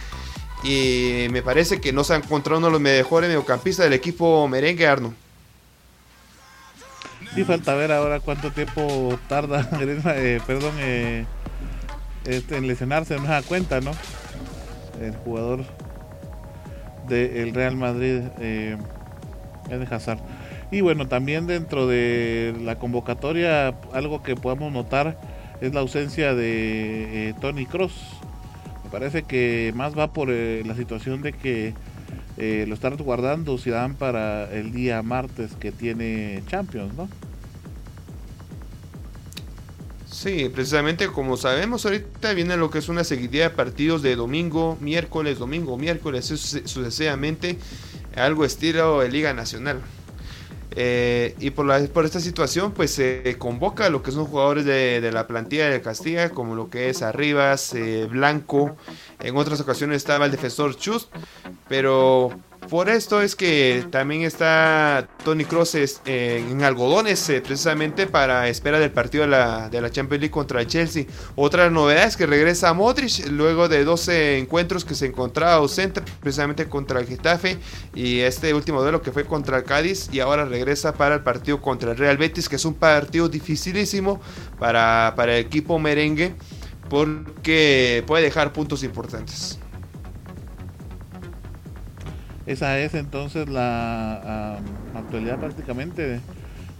[SPEAKER 6] y me parece que no se ha encontrado uno de los mejores mediocampistas del equipo merengue, Arno.
[SPEAKER 5] Sí, falta ver ahora cuánto tiempo tarda, eh, perdón, eh, este, en lesionarse, no da cuenta, ¿no? El jugador del Real Madrid, eh, de Hazard. Y bueno, también dentro de la convocatoria, algo que podemos notar es la ausencia de eh, Tony Cross, parece que más va por eh, la situación de que eh, lo están guardando dan para el día martes que tiene Champions, ¿no?
[SPEAKER 6] Sí, precisamente como sabemos ahorita viene lo que es una seguidilla de partidos de domingo, miércoles, domingo, miércoles, sucesivamente, algo estilo de Liga Nacional. Eh, y por, por esta situación, pues se convoca a lo que son jugadores de, la plantilla de Castilla, como lo que es Arribas, eh, Blanco. En otras ocasiones estaba el defensor Chus, pero por esto es que también está Tony Cross eh, en algodones eh, precisamente para espera del partido de la, de la, Champions League contra el Chelsea. Otra novedad es que regresa Modric luego de 12 encuentros que se encontraba ausente precisamente contra el Getafe y este último duelo que fue contra el Cádiz y ahora regresa para el partido contra el Real Betis que es un partido dificilísimo para, para el equipo merengue porque puede dejar puntos importantes.
[SPEAKER 5] Esa es entonces la actualidad prácticamente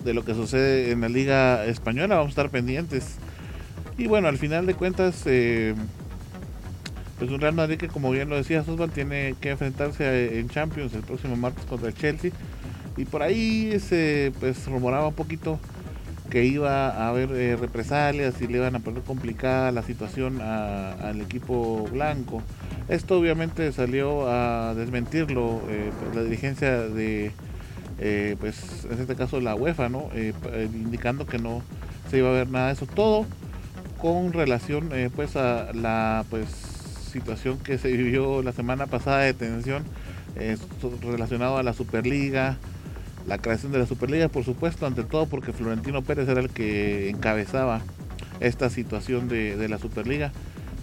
[SPEAKER 5] de, lo que sucede en la liga española. Vamos a estar pendientes. Y bueno, al final de cuentas, eh, pues un Real Madrid que como bien lo decía Susban tiene que enfrentarse en Champions el próximo martes contra el Chelsea. Y por ahí se pues rumoraba un poquito que iba a haber eh, represalias y le iban a poner complicada la situación al equipo blanco. Esto obviamente salió a desmentirlo eh, pues, la dirigencia de, eh, pues en este caso la UEFA, ¿no? Eh, indicando que no se iba a ver nada de eso. Todo con relación pues a la pues situación que se vivió la semana pasada de tensión relacionado a la Superliga, la creación de la Superliga, por supuesto, ante todo porque Florentino Pérez era el que encabezaba esta situación de, de la Superliga,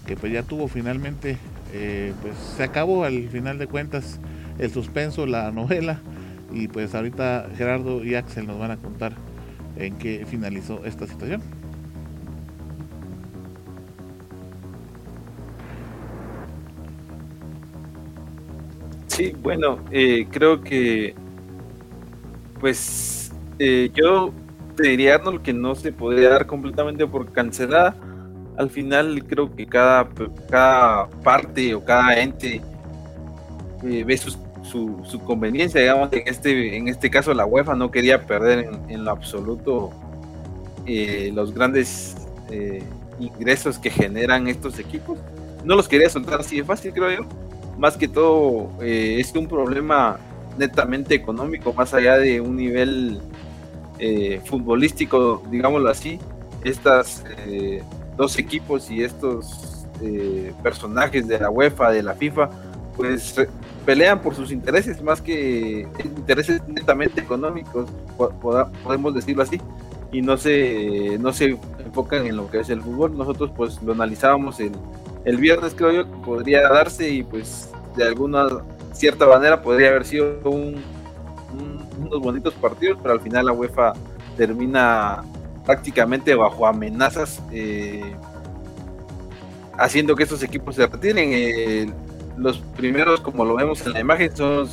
[SPEAKER 5] que pues ya tuvo finalmente eh, pues se acabó al final de cuentas el suspenso, la novela, y pues ahorita Gerardo y Axel nos van a contar en qué finalizó esta situación.
[SPEAKER 2] Sí, bueno, eh, creo que pues eh, yo te diría Arnold que no se podría dar completamente por cancelada. Al final creo que cada, cada parte o cada ente eh, ve su, su, conveniencia, digamos, en este, en este caso la UEFA no quería perder en, lo absoluto eh, los grandes eh, ingresos que generan estos equipos, no los quería soltar así de fácil, creo yo, más que todo es un problema netamente económico, más allá de un nivel futbolístico, digámoslo así, estas dos equipos y estos eh, personajes de la UEFA, de la FIFA, pues pelean por sus intereses más que intereses netamente económicos, podemos decirlo así, y no se, no se enfocan en lo que es el fútbol. Nosotros pues lo analizábamos el, el viernes, creo yo, que podría darse y pues de alguna cierta manera podría haber sido un, unos bonitos partidos, pero al final la UEFA termina prácticamente bajo amenazas, eh, haciendo que estos equipos se retiren. Eh, los primeros, como lo vemos en la imagen, son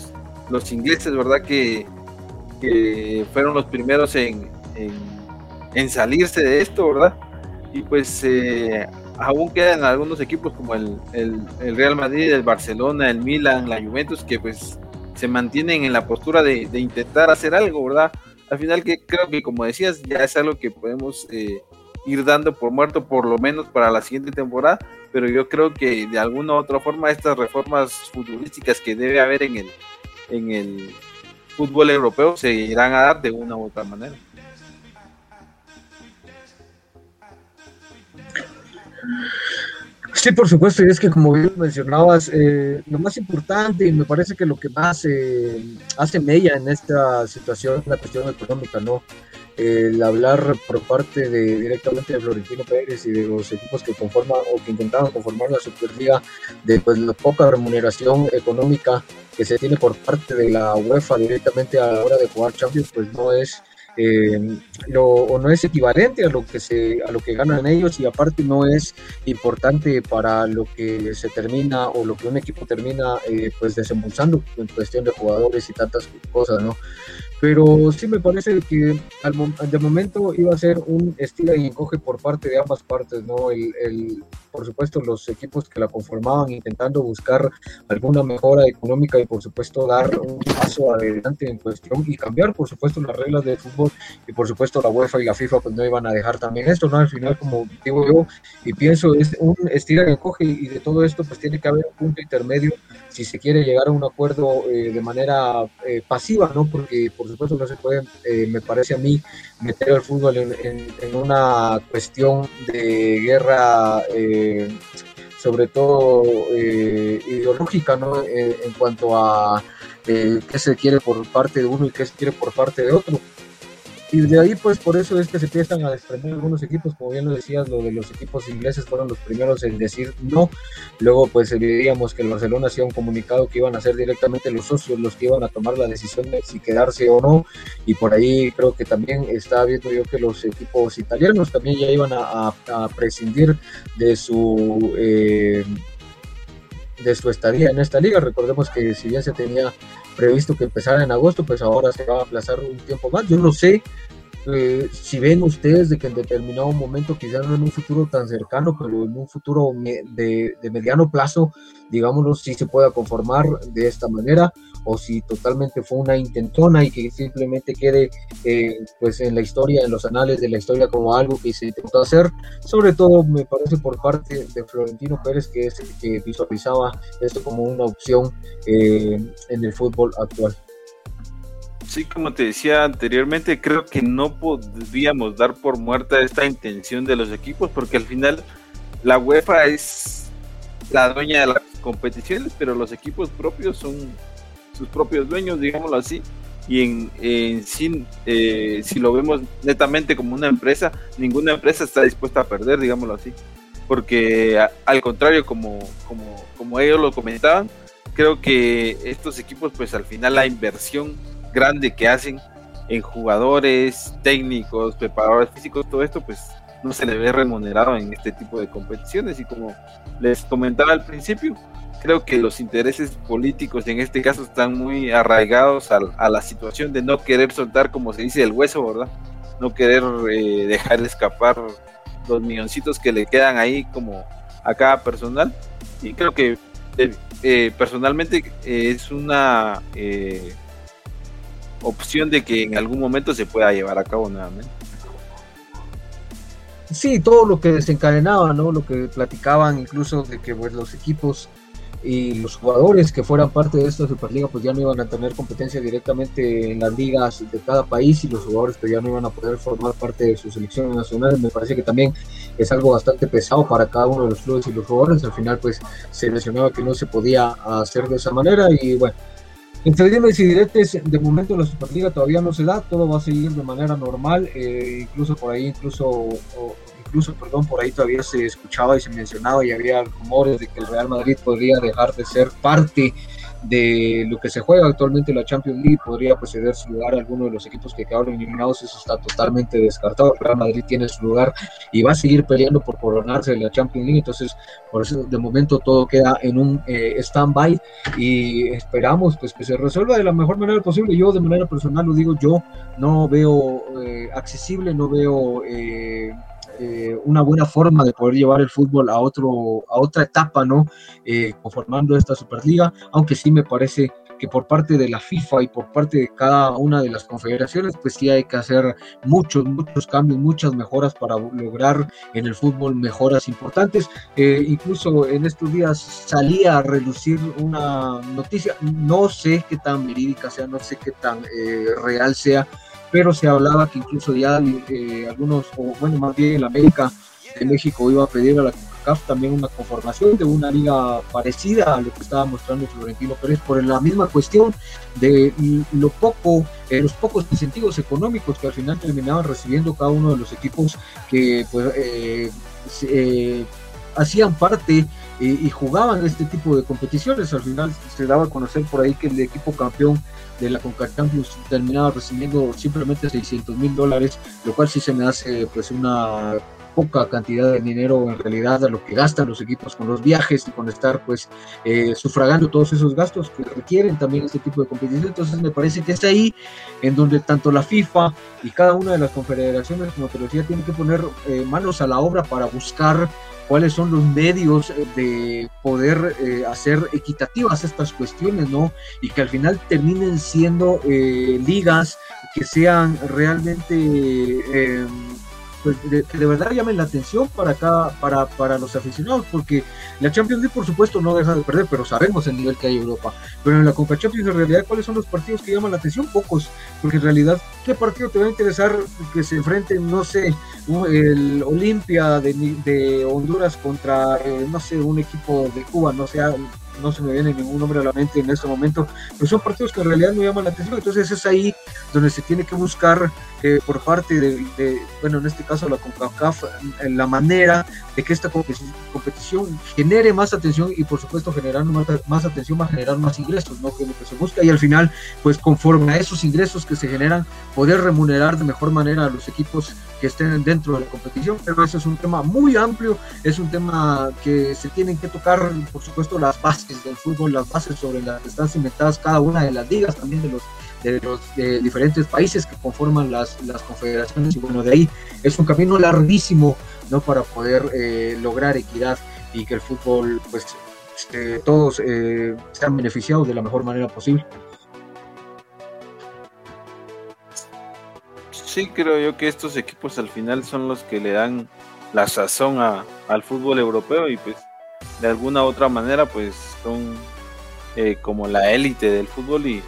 [SPEAKER 2] los, ingleses, ¿verdad? Que, fueron los primeros en, en, salirse de esto, ¿verdad? Y pues eh, aún quedan algunos equipos como el, el, Real Madrid, el Barcelona, el Milan, la Juventus, que pues se mantienen en la postura de, intentar hacer algo, ¿verdad? Al final que creo que como decías, ya es algo que podemos eh, ir dando por muerto por lo menos para la siguiente temporada, pero yo creo que de alguna u otra forma estas reformas futbolísticas que debe haber en el, en el fútbol europeo se irán a dar de una u otra manera.
[SPEAKER 3] Sí, por supuesto, y es que como bien mencionabas, eh, lo más importante y me parece que lo que más eh, hace mella en esta situación es la cuestión económica, ¿no? El hablar por parte de directamente de Florentino Pérez y de los equipos que conforman o que intentaban conformar la Superliga, de pues la poca remuneración económica que se tiene por parte de la UEFA directamente a la hora de jugar Champions, pues no es eh, lo, o no es equivalente a lo que se a lo que ganan ellos y aparte no es importante para lo que se termina o lo que un equipo termina eh, pues desembolsando en cuestión de jugadores y tantas cosas no pero sí me parece que al de momento iba a ser un estilo y encoge por parte de ambas partes, ¿no? El, el, por supuesto, los equipos que la conformaban intentando buscar alguna mejora económica y, por supuesto, dar un paso adelante en cuestión y cambiar, por supuesto, las reglas del fútbol y, por supuesto, la UEFA y la FIFA pues no iban a dejar también esto, ¿no? Al final, como digo yo y pienso, es un estilo y encoge y de todo esto pues tiene que haber un punto intermedio si se quiere llegar a un acuerdo eh, de manera eh, pasiva, ¿no? Porque, por supuesto no se puede, eh, me parece a mí, meter al fútbol en, una cuestión de guerra, eh, sobre todo eh, ideológica, ¿no? en cuanto a qué se quiere por parte de uno y qué se quiere por parte de otro. Y de ahí, pues por eso es que se empiezan a desprender algunos equipos, como bien lo decías, lo de los equipos ingleses fueron los primeros en decir no. Luego, pues veíamos que el Barcelona hacía un comunicado que iban a ser directamente los socios los que iban a tomar la decisión de si quedarse o no. Y por ahí creo que también estaba viendo yo que los equipos italianos también ya iban a, prescindir de su. Eh, de su estadía en esta liga. Recordemos que si bien se tenía previsto que empezara en agosto, pues ahora se va a aplazar un tiempo más. Yo no sé eh, si ven ustedes de que en determinado momento, quizás no en un futuro tan cercano, pero en un futuro de, de mediano plazo, digámoslo, si se pueda conformar de esta manera o si totalmente fue una intentona y que simplemente quede eh, pues en la historia, en los anales de la historia como algo que se intentó hacer, sobre todo me parece por parte de Florentino Pérez que es el que visualizaba esto como una opción eh, en el fútbol actual.
[SPEAKER 2] Sí, como te decía anteriormente, creo que no podríamos dar por muerta esta intención de los equipos porque al final la UEFA es la dueña de las competiciones, pero los equipos propios son sus propios dueños, digámoslo así, y en, sí, eh, si lo vemos netamente como una empresa, ninguna empresa está dispuesta a perder, digámoslo así, porque al contrario, como, como, como ellos lo comentaban, creo que estos equipos, pues al final la inversión grande que hacen en jugadores, técnicos, preparadores físicos, todo esto, pues no se le ve remunerado en este tipo de competiciones. Y como les comentaba al principio, creo que los intereses políticos en este caso están muy arraigados a, la situación de no querer soltar, como se dice, el hueso, ¿verdad? No querer eh, dejar escapar los milloncitos que le quedan ahí como a cada personal. Y creo que eh, eh, personalmente es una opción de que en algún momento se pueda llevar a cabo nuevamente.
[SPEAKER 3] Sí, todo lo que desencadenaba, ¿no? Lo que platicaban incluso de que pues, los equipos y los jugadores que fueran parte de esta Superliga pues ya no iban a tener competencia directamente en las ligas de cada país y los jugadores pues ya no iban a poder formar parte de sus selecciones nacionales. Me parece que también es algo bastante pesado para cada uno de los clubes y los jugadores. Al final pues se mencionaba que no se podía hacer de esa manera y bueno. Entre dimes y diretes, de momento la Superliga todavía no se da, todo va a seguir de manera normal, eh, incluso por ahí, incluso incluso, perdón, por ahí todavía se escuchaba y se mencionaba y había rumores de que el Real Madrid podría dejar de ser parte de lo que se juega actualmente en la Champions League, podría proceder su lugar a alguno de los equipos que quedaron eliminados, eso está totalmente descartado, el Real Madrid tiene su lugar y va a seguir peleando por coronarse la Champions League, entonces por eso de momento todo queda en un eh, stand-by y esperamos pues que se resuelva de la mejor manera posible, yo de manera personal lo digo, yo no veo eh, accesible, no veo... Eh, eh, una buena forma de poder llevar el fútbol a, otro, a otra etapa, ¿no? Eh, conformando esta Superliga, aunque sí me parece que por parte de la FIFA y por parte de cada una de las confederaciones, pues sí hay que hacer muchos, muchos cambios, muchas mejoras para lograr en el fútbol mejoras importantes. Eh, incluso en estos días salía a relucir una noticia, no sé qué tan verídica sea, no sé qué tan eh, real sea, pero se hablaba que incluso ya eh, algunos, o bueno, más bien en América de México iba a pedir a la CAF también una conformación de una liga parecida a lo que estaba mostrando Florentino Pérez por la misma cuestión de lo poco, eh, los pocos incentivos económicos que al final terminaban recibiendo cada uno de los equipos que pues, eh, eh, hacían parte y jugaban este tipo de competiciones. Al final se daba a conocer por ahí que el equipo campeón de la CONCACAF terminaba recibiendo simplemente 600 mil dólares, lo cual sí se me hace pues una poca cantidad de dinero en realidad a lo que gastan los equipos con los viajes y con estar pues eh, sufragando todos esos gastos que requieren también este tipo de competición. Entonces me parece que es ahí en donde tanto la FIFA y cada una de las confederaciones, como te decía, tienen que poner eh, manos a la obra para buscar cuáles son los medios de poder eh, hacer equitativas estas cuestiones, ¿no? Y que al final terminen siendo ligas que sean realmente pues, de, que de verdad llamen la atención para acá, para, para los aficionados, porque la Champions League por supuesto no deja de perder, pero sabemos el nivel que hay en Europa. Pero en la Copa Champions en realidad cuáles son los partidos que llaman la atención, pocos, porque en realidad qué partido te va a interesar que se enfrenten, no sé, el Olimpia de, de Honduras contra, eh, no sé, un equipo de Cuba, no sé, no se me viene ningún nombre a la mente en este momento, pero son partidos que en realidad no llaman la atención, entonces es ahí donde se tiene que buscar eh, por parte de, bueno, en este caso la CONCACAF, la manera de que esta competición genere más atención y por supuesto generando más, más, atención va a generar más ingresos, ¿no? Que es lo que se busca y al final, pues conforme a esos ingresos que se generan, poder remunerar de mejor manera a los equipos que estén dentro de la competición, pero eso es un tema muy amplio, es un tema que se tienen que tocar, por supuesto, las bases del fútbol, las bases sobre las que están cimentadas cada una de las ligas, también de los de los diferentes países que conforman las, las confederaciones y bueno, de ahí es un camino larguísimo, ¿no? Para poder eh, lograr equidad y que el fútbol, pues, este, todos eh, sean beneficiados de la mejor manera posible.
[SPEAKER 2] Sí, creo yo que estos equipos al final son los que le dan la sazón a, al fútbol europeo y pues de alguna u otra manera pues son eh, como la élite del fútbol y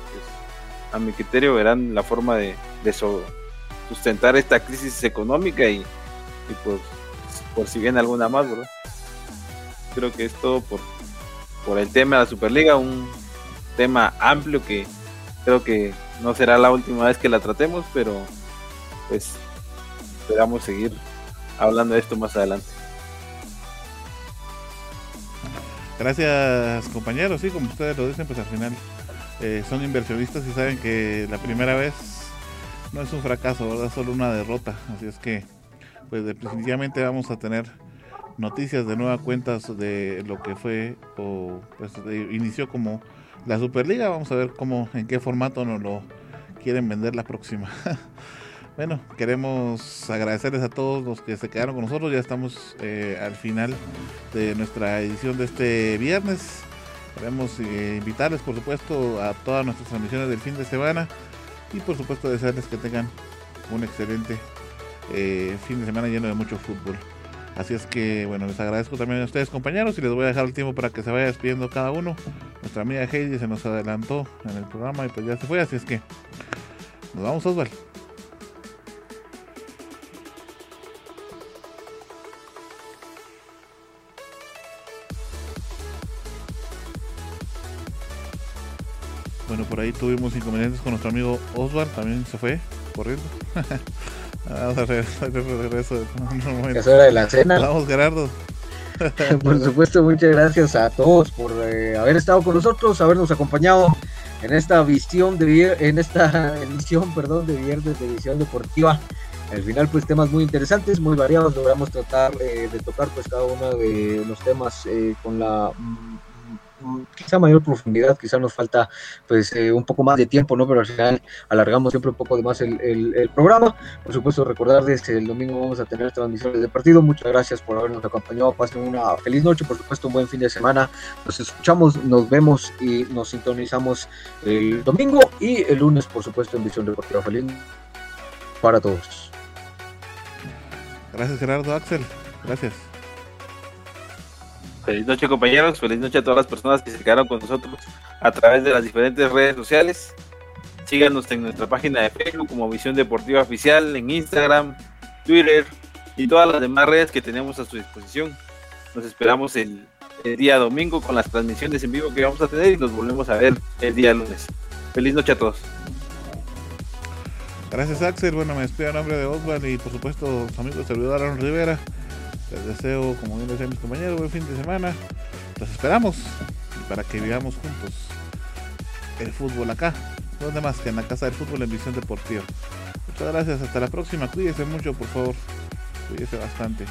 [SPEAKER 2] a mi criterio verán la forma de, de sustentar esta crisis económica y, pues por si viene alguna más. Creo que es todo por, por el tema de la Superliga, un tema amplio que creo que no será la última vez que la tratemos, pero pues esperamos seguir hablando de esto más adelante.
[SPEAKER 5] Gracias compañeros, sí, como ustedes lo dicen, pues al final eh, son inversionistas y saben que la primera vez no es un fracaso, ¿verdad? Solo una derrota. Así es que, pues definitivamente vamos a tener noticias de nueva cuentas de lo que fue o pues inició como la Superliga. Vamos a ver cómo, en qué formato nos lo quieren vender la próxima. Bueno, queremos agradecerles a todos los que se quedaron con nosotros. Ya estamos eh, al final de nuestra edición de este viernes. Queremos eh, invitarles, por supuesto, a todas nuestras transmisiones del fin de semana y, por supuesto, desearles que tengan un excelente eh, fin de semana lleno de mucho fútbol. Así es que, bueno, les agradezco también a ustedes, compañeros, y les voy a dejar el tiempo para que se vaya despidiendo cada uno. Nuestra amiga Heidi se nos adelantó en el programa y pues ya se fue, así es que nos vamos, Osvaldo. Bueno, por ahí tuvimos inconvenientes con nuestro amigo Oswald, también se fue corriendo. Vamos a regreso.
[SPEAKER 3] Es hora de la cena.
[SPEAKER 5] Vamos, Gerardo.
[SPEAKER 3] por supuesto, muchas gracias a todos por eh, haber estado con nosotros, habernos acompañado en esta visión de en esta edición, perdón, de viernes de edición deportiva. Al final, pues temas muy interesantes, muy variados. Logramos tratar eh, de tocar pues cada uno de los temas eh, con la mm, quizá mayor profundidad, quizá nos falta pues eh, un poco más de tiempo, ¿no? Pero al final alargamos siempre un poco de más el, programa. Por supuesto, recordarles que el domingo vamos a tener transmisiones de partido. Muchas gracias por habernos acompañado. Pasen una feliz noche, por supuesto, un buen fin de semana. Nos escuchamos, nos vemos y nos sintonizamos el domingo y el lunes, por supuesto, en Visión Deportiva. Feliz para todos.
[SPEAKER 5] Gracias, Gerardo Axel. Gracias.
[SPEAKER 2] Feliz noche compañeros, feliz noche a todas las personas que se quedaron con nosotros a través de las diferentes redes sociales. Síganos en nuestra página de Facebook como Visión Deportiva Oficial, en Instagram, Twitter y todas las demás redes que tenemos a su disposición. Nos esperamos el, día domingo con las transmisiones en vivo que vamos a tener y nos volvemos a ver el día lunes. Feliz noche a todos.
[SPEAKER 5] Gracias Axel, bueno me despido a nombre de Osvaldo y por supuesto su amigo servidor Aaron Rivera. Les deseo, como bien decían mis compañeros, buen fin de semana. Los esperamos para que vivamos juntos el fútbol acá. ¿Dónde más que en la Casa del Fútbol en Visión Deportiva? Muchas gracias, hasta la próxima. Cuídense mucho, por favor. Cuídense bastante.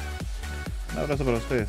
[SPEAKER 5] Un abrazo para ustedes.